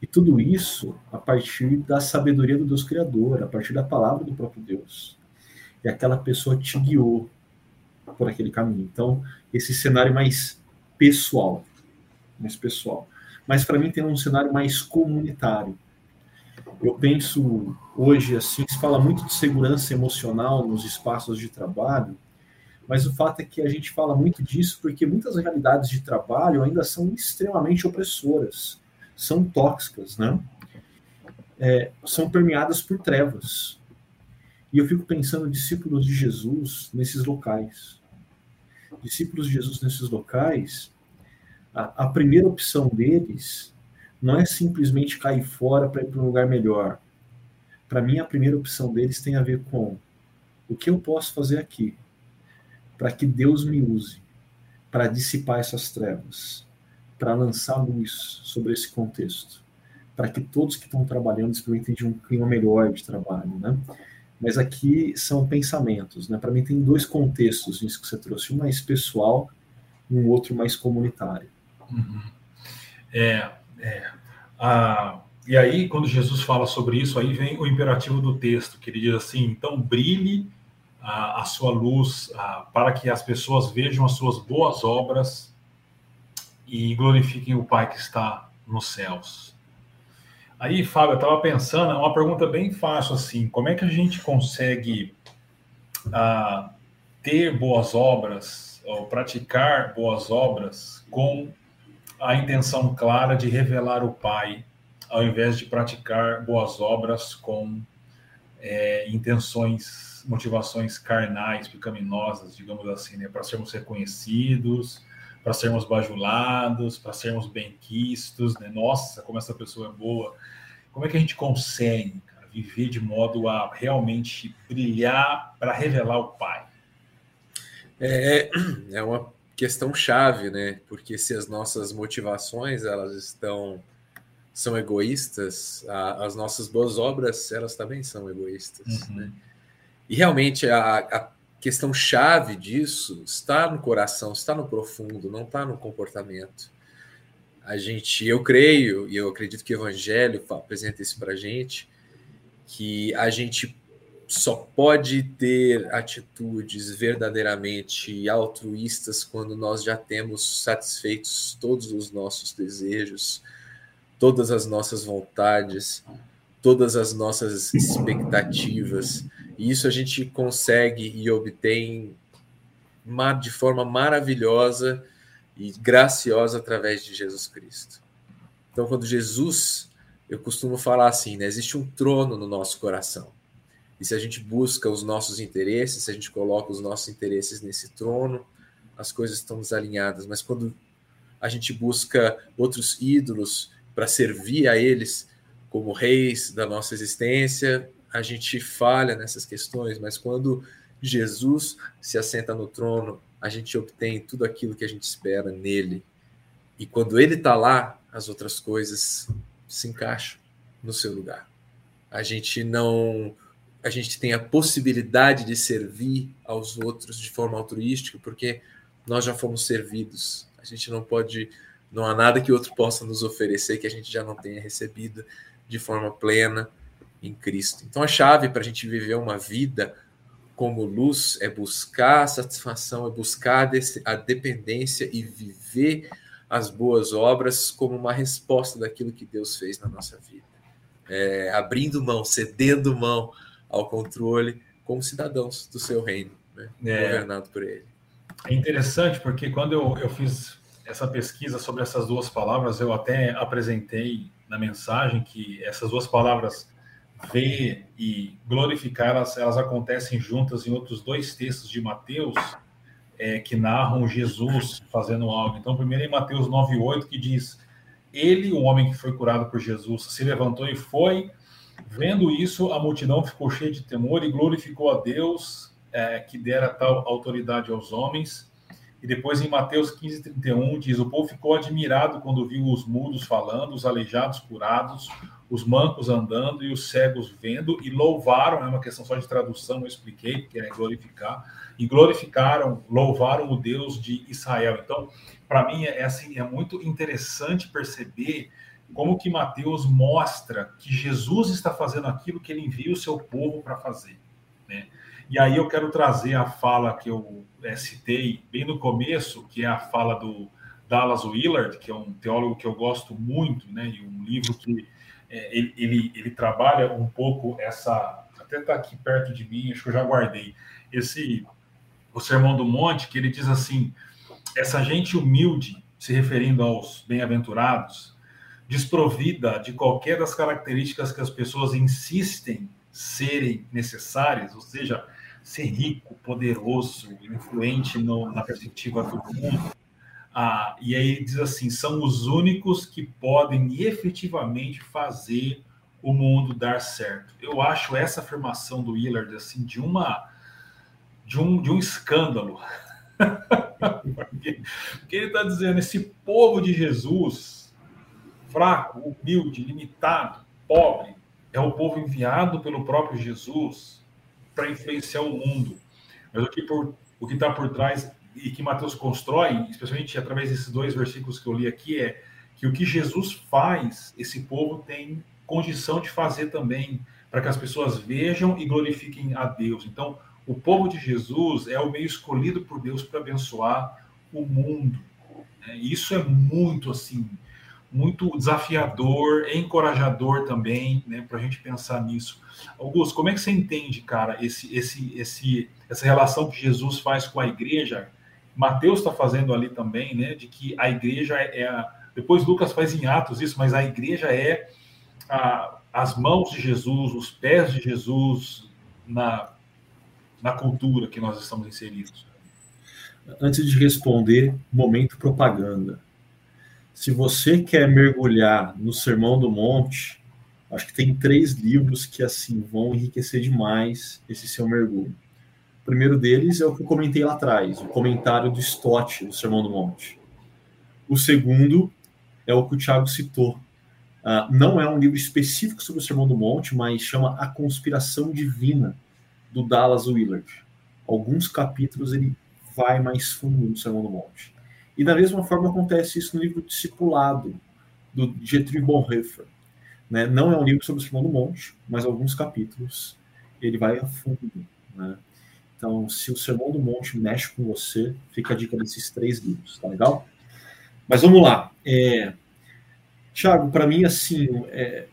E tudo isso a partir da sabedoria do Deus Criador, a partir da palavra do próprio Deus. E aquela pessoa te guiou por aquele caminho. Então, esse cenário mais pessoal, mais pessoal. Mas para mim tem um cenário mais comunitário. Eu penso hoje assim, se fala muito de segurança emocional nos espaços de trabalho, Mas o fato é que a gente fala muito disso porque muitas realidades de trabalho ainda são extremamente opressoras, são tóxicas, né? É, são permeadas por trevas. E eu fico pensando discípulos de Jesus nesses locais. Discípulos de Jesus nesses locais, a, a primeira opção deles não é simplesmente cair fora para ir para um lugar melhor. Para mim, a primeira opção deles tem a ver com o que eu posso fazer aqui para que Deus me use para dissipar essas trevas, para lançar luz sobre esse contexto, para que todos que estão trabalhando experimentem de um clima melhor de trabalho, né? Mas aqui são pensamentos, né? Para mim tem dois contextos nisso que você trouxe, um mais pessoal e um outro mais comunitário. Uhum. É, é, a, e aí, quando Jesus fala sobre isso, aí vem o imperativo do texto, que ele diz assim: então brilhe a, a sua luz a, para que as pessoas vejam as suas boas obras e glorifiquem o Pai que está nos céus. Aí, Fábio, eu estava pensando, é uma pergunta bem fácil assim: como é que a gente consegue a, ter boas obras ou praticar boas obras com a intenção clara de revelar o Pai, ao invés de praticar boas obras com é, intenções, motivações carnais, pecaminosas, digamos assim, né? para sermos reconhecidos, para sermos bajulados, para sermos benquistos, né? Nossa, como essa pessoa é boa. Como é que a gente consegue cara, viver de modo a realmente brilhar para revelar o Pai? É, é uma questão chave, né? Porque se as nossas motivações elas estão são egoístas, a, as nossas boas obras elas também são egoístas, uhum. né? E realmente a, a questão chave disso está no coração, está no profundo, não está no comportamento. A gente, eu creio e eu acredito que o Evangelho apresenta isso para a gente, que a gente só pode ter atitudes verdadeiramente altruístas quando nós já temos satisfeitos todos os nossos desejos, todas as nossas vontades, todas as nossas expectativas. E isso a gente consegue e obtém de forma maravilhosa e graciosa através de Jesus Cristo. Então, quando Jesus, eu costumo falar assim, né, existe um trono no nosso coração. E se a gente busca os nossos interesses, se a gente coloca os nossos interesses nesse trono, as coisas estão desalinhadas. Mas quando a gente busca outros ídolos para servir a eles como reis da nossa existência, a gente falha nessas questões. Mas quando Jesus se assenta no trono, a gente obtém tudo aquilo que a gente espera nele. E quando ele está lá, as outras coisas se encaixam no seu lugar. A gente não a gente tem a possibilidade de servir aos outros de forma altruística, porque nós já fomos servidos. A gente não pode, não há nada que outro possa nos oferecer que a gente já não tenha recebido de forma plena em Cristo. Então a chave para a gente viver uma vida como luz é buscar a satisfação, é buscar a dependência e viver as boas obras como uma resposta daquilo que Deus fez na nossa vida. É, abrindo mão, cedendo mão ao controle como cidadãos do seu reino, né? é. governado por ele. É interessante porque quando eu, eu fiz essa pesquisa sobre essas duas palavras, eu até apresentei na mensagem que essas duas palavras ver e glorificar, elas, elas acontecem juntas em outros dois textos de Mateus é, que narram Jesus fazendo algo. Então, primeiro em Mateus 9,8, que diz: Ele, o homem que foi curado por Jesus, se levantou e foi Vendo isso, a multidão ficou cheia de temor e glorificou a Deus é, que dera tal autoridade aos homens. E depois em Mateus 15, 31 diz: O povo ficou admirado quando viu os mudos falando, os aleijados curados, os mancos andando e os cegos vendo, e louvaram é uma questão só de tradução, eu expliquei, que é glorificar, e glorificaram, louvaram o Deus de Israel. Então, para mim, é, assim, é muito interessante perceber como que Mateus mostra que Jesus está fazendo aquilo que ele envia o seu povo para fazer. Né? E aí eu quero trazer a fala que eu é, citei bem no começo, que é a fala do Dallas Willard, que é um teólogo que eu gosto muito, né? e um livro que é, ele, ele, ele, trabalha um pouco essa. Até está aqui perto de mim, acho que eu já guardei. Esse o Sermão do Monte, que ele diz assim: essa gente humilde, se referindo aos bem-aventurados, desprovida de qualquer das características que as pessoas insistem serem necessárias, ou seja, ser rico, poderoso, influente no, na perspectiva do mundo. Ah, e aí diz assim: são os únicos que podem efetivamente fazer o mundo dar certo. Eu acho essa afirmação do Willard assim de uma de um, de um escândalo. porque, porque ele está dizendo: esse povo de Jesus, fraco, humilde, limitado, pobre, é o povo enviado pelo próprio Jesus para influenciar o mundo. Mas o que por, o que está por trás e que Mateus constrói, especialmente através desses dois versículos que eu li aqui, é que o que Jesus faz, esse povo tem condição de fazer também, para que as pessoas vejam e glorifiquem a Deus. Então, o povo de Jesus é o meio escolhido por Deus para abençoar o mundo. Né? Isso é muito assim, muito desafiador, encorajador também, né, para a gente pensar nisso. Augusto, como é que você entende, cara, esse, esse, esse, essa relação que Jesus faz com a igreja? Mateus está fazendo ali também, né, de que a igreja é, é a, depois Lucas faz em Atos isso, mas a igreja é a, as mãos de Jesus, os pés de Jesus na na cultura que nós estamos inseridos? Antes de responder, momento propaganda. Se você quer mergulhar no Sermão do Monte, acho que tem três livros que assim vão enriquecer demais esse seu mergulho. O primeiro deles é o que eu comentei lá atrás, o comentário do Stott do Sermão do Monte. O segundo é o que o Tiago citou. Uh, não é um livro específico sobre o Sermão do Monte, mas chama A Conspiração Divina, do Dallas Willard. Alguns capítulos ele vai mais fundo no Sermão do Monte. E da mesma forma acontece isso no livro Discipulado, do Dietrich Bonhoeffer. Né? Não é um livro sobre o Sermão do Monte, mas alguns capítulos ele vai a fundo. Né? Então, se o Sermão do Monte mexe com você, fica a dica desses três livros, tá legal? Mas vamos lá. É... Tiago, para mim, assim, é...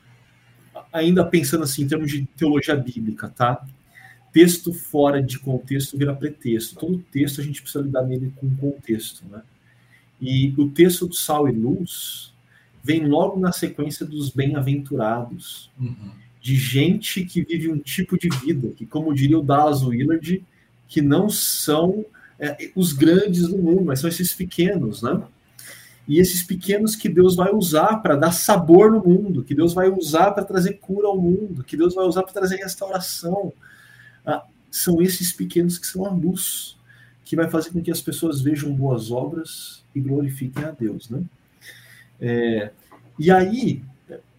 ainda pensando assim em termos de teologia bíblica, tá? texto fora de contexto vira pretexto. Todo texto a gente precisa lidar nele com contexto, né? E o texto do Sal e Luz vem logo na sequência dos bem-aventurados, uhum. de gente que vive um tipo de vida, que, como diria o Dallas Willard, que não são é, os grandes do mundo, mas são esses pequenos, né? E esses pequenos que Deus vai usar para dar sabor no mundo, que Deus vai usar para trazer cura ao mundo, que Deus vai usar para trazer restauração, ah, são esses pequenos que são a luz, que vai fazer com que as pessoas vejam boas obras e glorifiquem a Deus, né? É, e aí,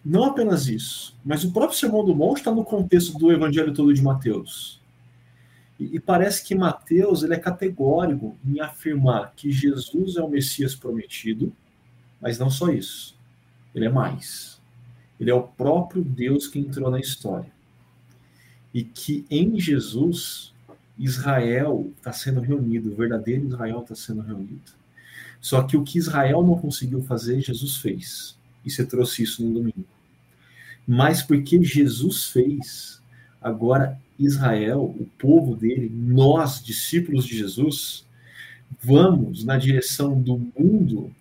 não apenas isso, mas o próprio Sermão do Monte está no contexto do Evangelho todo de Mateus. E, parece que Mateus ele é categórico em afirmar que Jesus é o Messias prometido, mas não só isso. Ele é mais. Ele é o próprio Deus que entrou na história e que em Jesus Israel está sendo reunido, o verdadeiro Israel está sendo reunido. Só que o que Israel não conseguiu fazer, Jesus fez. E você trouxe isso no domingo. Mas porque Jesus fez, agora Israel, o povo dele, nós, discípulos de Jesus, vamos na direção do mundo,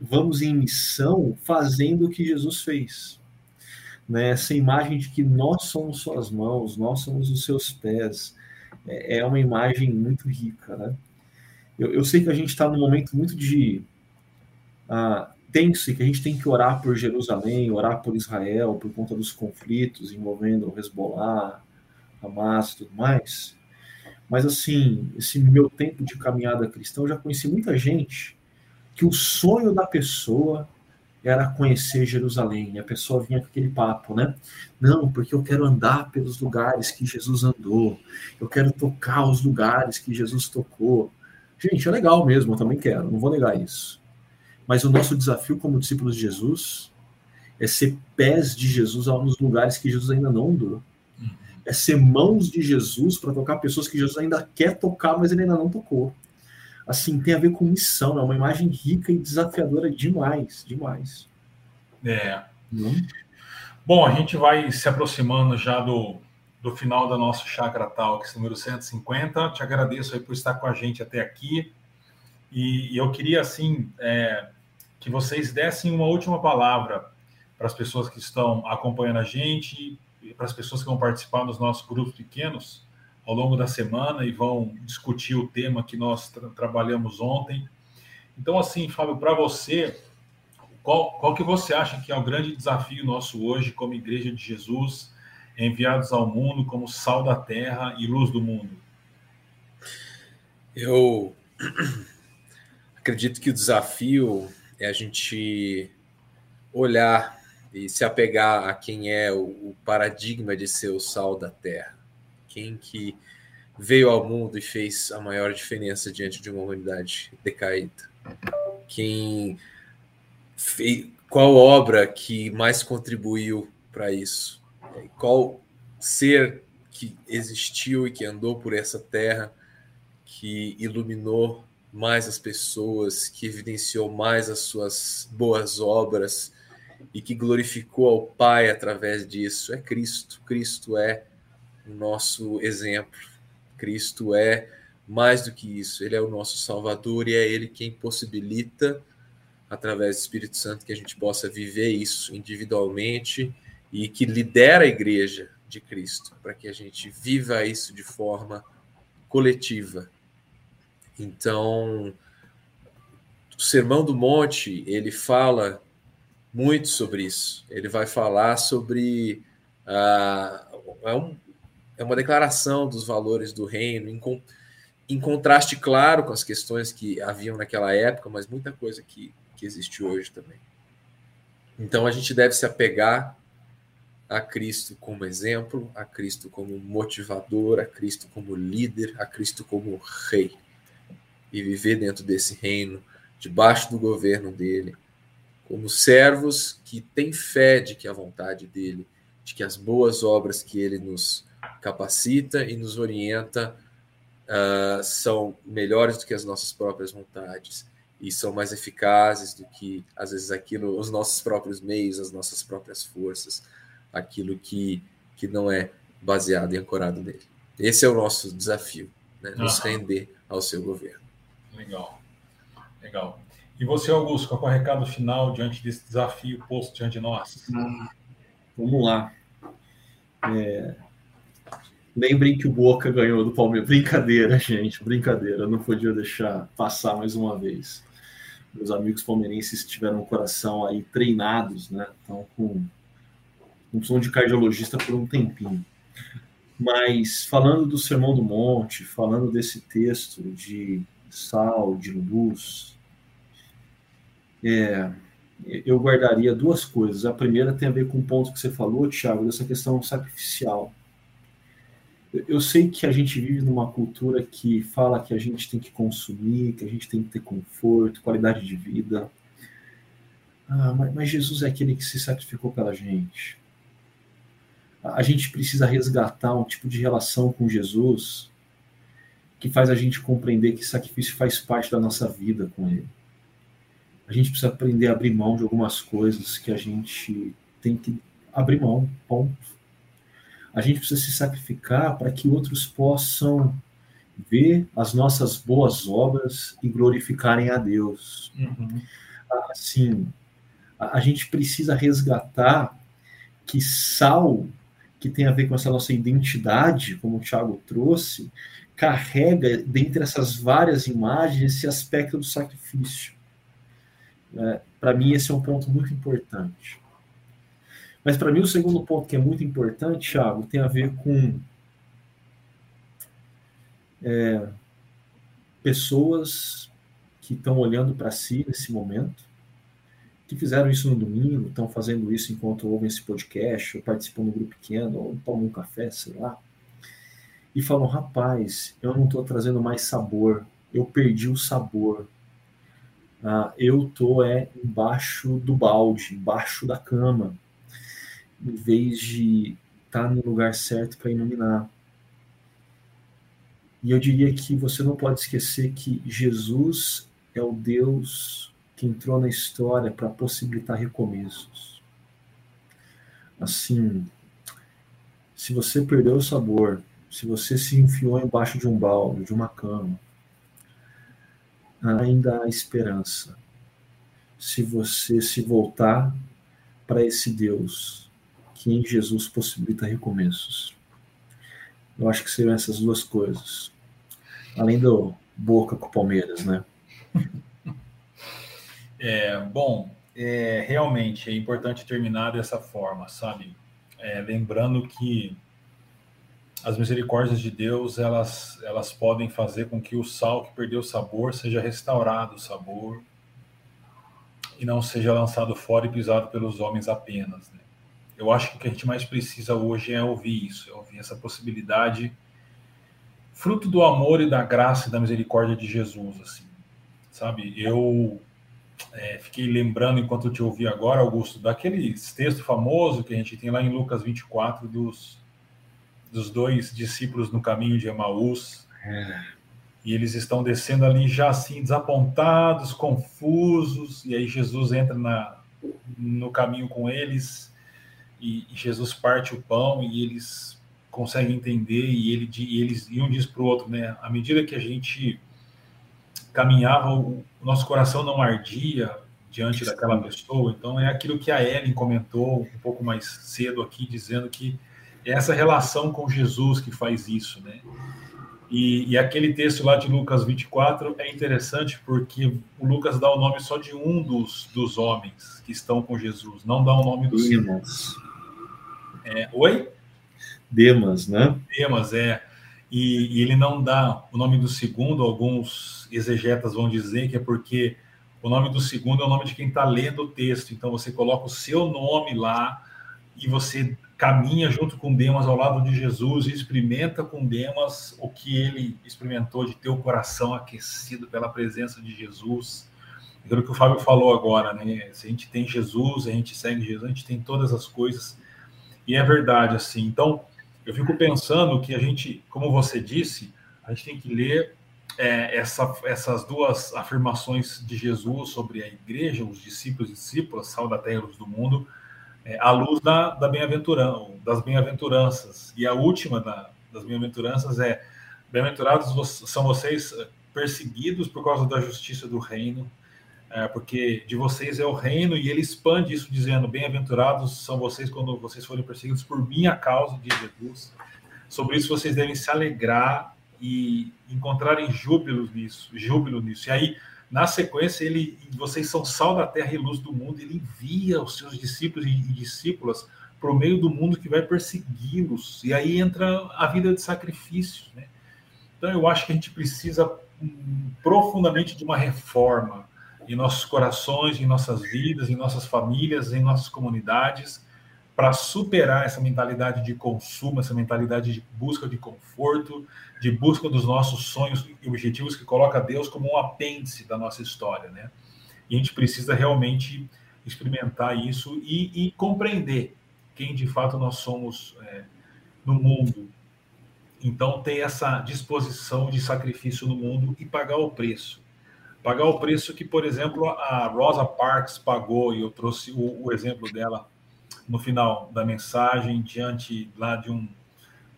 vamos em missão fazendo o que Jesus fez né, essa imagem de que nós somos suas mãos, nós somos os seus pés, é, é uma imagem muito rica, né? Eu, eu sei que a gente está num momento muito de uh, tenso e que a gente tem que orar por Jerusalém, orar por Israel, por conta dos conflitos envolvendo o Hezbollah, Hamas e tudo mais. Mas assim, esse meu tempo de caminhada cristã, eu já conheci muita gente que o sonho da pessoa era conhecer Jerusalém. E a pessoa vinha com aquele papo, né? Não, porque eu quero andar pelos lugares que Jesus andou. Eu quero tocar os lugares que Jesus tocou. Gente, é legal mesmo, eu também quero, não vou negar isso. Mas o nosso desafio como discípulos de Jesus é ser pés de Jesus nos lugares que Jesus ainda não andou. É ser mãos de Jesus para tocar pessoas que Jesus ainda quer tocar, mas ele ainda não tocou assim, tem a ver com missão, é uma imagem rica e desafiadora demais, demais. É. Hum. Bom, a gente vai se aproximando já do, do final da nossa Chakra Talks número 150. Te agradeço aí por estar com a gente até aqui. E, e eu queria, assim, é, que vocês dessem uma última palavra para as pessoas que estão acompanhando a gente, para as pessoas que vão participar nos nossos grupos pequenos ao longo da semana e vão discutir o tema que nós tra trabalhamos ontem. Então, assim, Fábio, para você, qual, qual que você acha que é o grande desafio nosso hoje como Igreja de Jesus, enviados ao mundo como sal da terra e luz do mundo? Eu acredito que o desafio é a gente olhar e se apegar a quem é o, o paradigma de ser o sal da terra. Quem que veio ao mundo e fez a maior diferença diante de uma humanidade decaída. Quem fez, qual obra que mais contribuiu para isso? Qual ser que existiu e que andou por essa terra que iluminou mais as pessoas, que evidenciou mais as suas boas obras, e que glorificou ao Pai através disso é Cristo. Cristo é o nosso exemplo. Cristo é mais do que isso. Ele é o nosso Salvador e é Ele quem possibilita, através do Espírito Santo, que a gente possa viver isso individualmente e que lidera a igreja de Cristo, para que a gente viva isso de forma coletiva. Então, o Sermão do Monte, ele fala muito sobre isso. Ele vai falar sobre. Uh, é, um, é, uma declaração dos valores do reino, em, em, contraste, claro, com as questões que haviam naquela época, mas muita coisa que, que existe hoje também. Então a gente deve se apegar a Cristo como exemplo, a Cristo como motivador, a Cristo como líder, a Cristo como rei. E viver dentro desse reino, debaixo do governo dele, como servos que têm fé de que a vontade dele, de que as boas obras que ele nos capacita e nos orienta uh, são melhores do que as nossas próprias vontades e são mais eficazes do que às vezes aquilo, os nossos próprios meios, as nossas próprias forças, aquilo que que não é baseado e ancorado nele. Esse é o nosso desafio, né? nos render ao seu governo. Legal, legal. E você, Augusto, qual é o recado final diante desse desafio posto diante de nós? Vamos lá. É... Lembrem que o Boca ganhou do Palmeiras. Brincadeira, gente, brincadeira. não podia deixar passar mais uma vez. Meus amigos palmeirenses tiveram o coração aí treinados, né? Estão com som de cardiologista por um tempinho. Mas falando do Sermão do Monte, falando desse texto de sal, de luz, é, eu guardaria duas coisas. A primeira tem a ver com o ponto que você falou, Tiago, dessa questão sacrificial. Eu sei que a gente vive numa cultura que fala que a gente tem que consumir, que a gente tem que ter conforto, qualidade de vida. Ah, mas, Jesus é aquele que se sacrificou pela gente. A gente precisa resgatar um tipo de relação com Jesus que faz a gente compreender que sacrifício faz parte da nossa vida com Ele a gente precisa aprender a abrir mão de algumas coisas que a gente tem que abrir mão, ponto. A gente precisa se sacrificar para que outros possam ver as nossas boas obras e glorificarem a Deus. Uhum. Assim, a, a gente precisa resgatar que sal, que tem a ver com essa nossa identidade, como o Tiago trouxe, carrega, dentre essas várias imagens, esse aspecto do sacrifício. É, para mim, esse é um ponto muito importante. Mas para mim, o segundo ponto que é muito importante, Thiago, tem a ver com é, pessoas que estão olhando para si nesse momento, que fizeram isso no domingo, estão fazendo isso enquanto ouvem esse podcast, ou participam do grupo pequeno, ou tomam um café, sei lá, e falam: rapaz, eu não estou trazendo mais sabor, eu perdi o sabor ah, eu tô é embaixo do balde, embaixo da cama, em vez de estar tá no lugar certo para iluminar. E eu diria que você não pode esquecer que Jesus é o Deus que entrou na história para possibilitar recomeços. Assim, Se você perdeu o sabor, se você se enfiou embaixo de um balde, de uma cama, ainda há esperança. Se você se voltar para esse Deus que em Jesus possibilita recomeços. Eu acho que seriam essas duas coisas. Além do Boca com o Palmeiras, né? É, bom, é, realmente é importante terminar dessa forma, sabe? É, lembrando que as misericórdias de Deus elas elas podem fazer com que o sal que perdeu o sabor seja restaurado o sabor e não seja lançado fora e pisado pelos homens apenas. Né? Eu acho que o que a gente mais precisa hoje é ouvir isso, é ouvir essa possibilidade, fruto do amor e da graça e da misericórdia de Jesus, assim, sabe? Eu é, fiquei lembrando enquanto eu te ouvi agora, Augusto, daquele texto famoso que a gente tem lá em Lucas 24 dos dos dois discípulos no caminho de Emaús. É. E eles estão descendo ali já assim desapontados, confusos, e aí Jesus entra na, no caminho com eles e, e Jesus parte o pão e eles conseguem entender e, ele, e eles e um diz para o outro, né? À medida que a gente caminhava, o, o nosso coração não ardia diante daquela pessoa. Então é aquilo que a Ellen comentou um pouco mais cedo aqui, dizendo que é essa relação com Jesus que faz isso, né? E, e, aquele texto lá de Lucas 24 é interessante porque o Lucas dá o nome só de um dos, dos homens que estão com Jesus, não dá o nome dos Demas. É, oi? Demas, né? Demas, é. E, e, ele não dá o nome do segundo, alguns exegetas vão dizer que é porque o nome do segundo é o nome de quem está lendo o texto. Então você coloca o seu nome lá e você caminha junto com Demas ao lado de Jesus e experimenta com Demas o que ele experimentou de ter o coração aquecido pela presença de Jesus. Aquilo que o Fábio falou agora, né? Se a gente tem Jesus, a gente segue Jesus, a gente tem todas as coisas. E é verdade, assim. Então, eu fico pensando que a gente, como você disse, a gente tem que ler é, essa, essas duas afirmações de Jesus sobre a igreja, os discípulos e discípulas, sal da terra luz do mundo, é, à luz da, da bem-aventurança, das bem-aventuranças. E a última da, das bem-aventuranças é: bem-aventurados são vocês eh, perseguidos por causa da justiça do reino, é, porque de vocês é o reino, e ele expande isso dizendo: bem-aventurados são vocês quando vocês forem perseguidos por minha causa, de Jesus. Sobre isso vocês devem se alegrar e encontrarem júbilo nisso, júbilo nisso. E aí, na sequência, ele, vocês são sal da terra e luz do mundo. Ele envia os seus discípulos e discípulas para o meio do mundo que vai persegui-los. E aí entra a vida de sacrifício, né? Então, eu acho que a gente precisa hum, profundamente de uma reforma em nossos corações, em nossas vidas, em nossas famílias, em nossas comunidades para superar essa mentalidade de consumo, essa mentalidade de busca de conforto, de busca dos nossos sonhos e objetivos que coloca Deus como um apêndice da nossa história, né? E a gente precisa realmente experimentar isso e, e compreender quem de fato nós somos é, no mundo. Então, ter essa disposição de sacrifício no mundo e pagar o preço. Pagar o preço que, por exemplo, a Rosa Parks pagou, e eu trouxe o, o exemplo dela no final da mensagem, diante lá de um,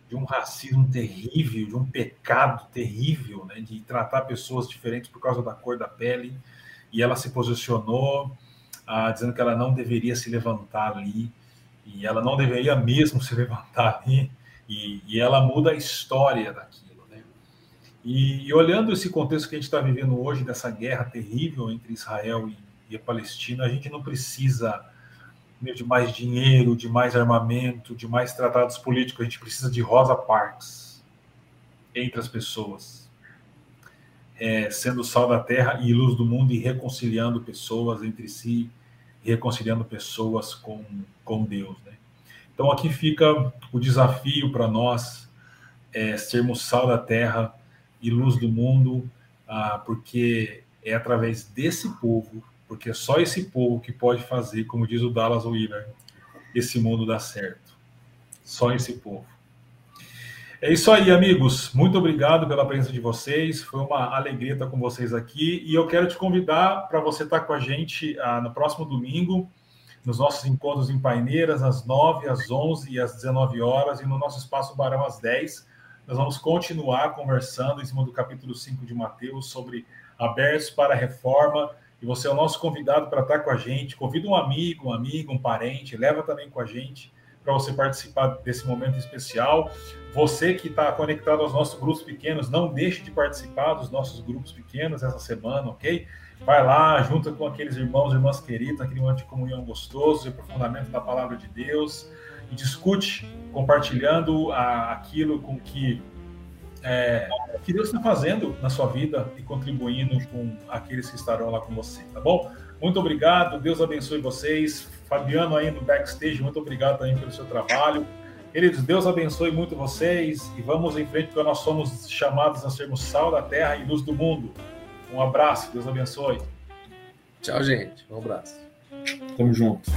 de um racismo terrível, de um pecado terrível, né, de tratar pessoas diferentes por causa da cor da pele, e ela se posicionou ah, dizendo que ela não deveria se levantar ali, e ela não deveria mesmo se levantar ali, e, e ela muda a história daquilo. Né? E, e, olhando esse contexto que a gente está vivendo hoje, dessa guerra terrível entre Israel e, e a Palestina, a gente não precisa de mais dinheiro, de mais armamento, de mais tratados políticos. A gente precisa de Rosa Parks entre as pessoas, é, sendo sal da terra e luz do mundo e reconciliando pessoas entre si, reconciliando pessoas com, com Deus. Né? Então aqui fica o desafio para nós é, sermos sal da terra e luz do mundo, ah, porque é através desse povo porque é só esse povo que pode fazer, como diz o Dallas Willard, esse mundo dar certo. Só esse povo. É isso aí, amigos. Muito obrigado pela presença de vocês. Foi uma alegria estar com vocês aqui. E eu quero te convidar para você estar com a gente ah, no próximo domingo, nos nossos encontros em Paineiras, às 9, às 11 e às 19 horas, e no nosso espaço Barão às 10. Nós vamos continuar conversando em cima do capítulo 5 de Mateus sobre abertos para a reforma. E você é o nosso convidado para estar com a gente. Convida um amigo, um amigo, um parente, leva também com a gente para você participar desse momento especial. Você que está conectado aos nossos grupos pequenos, não deixe de participar dos nossos grupos pequenos essa semana, ok? Vai lá, junta com aqueles irmãos e irmãs queridos, aquele momento de comunhão gostoso, de aprofundamento da palavra de Deus, e discute, compartilhando a, aquilo com que, é, que Deus está fazendo na sua vida e contribuindo com aqueles que estarão lá com você, tá bom? Muito obrigado, Deus abençoe vocês. Fabiano aí no backstage, muito obrigado também pelo seu trabalho. Queridos, Deus abençoe muito vocês e vamos em frente, porque nós somos chamados a sermos sal da terra e luz do mundo. Um abraço, Deus abençoe. Tchau, gente. Um abraço. Tamo junto.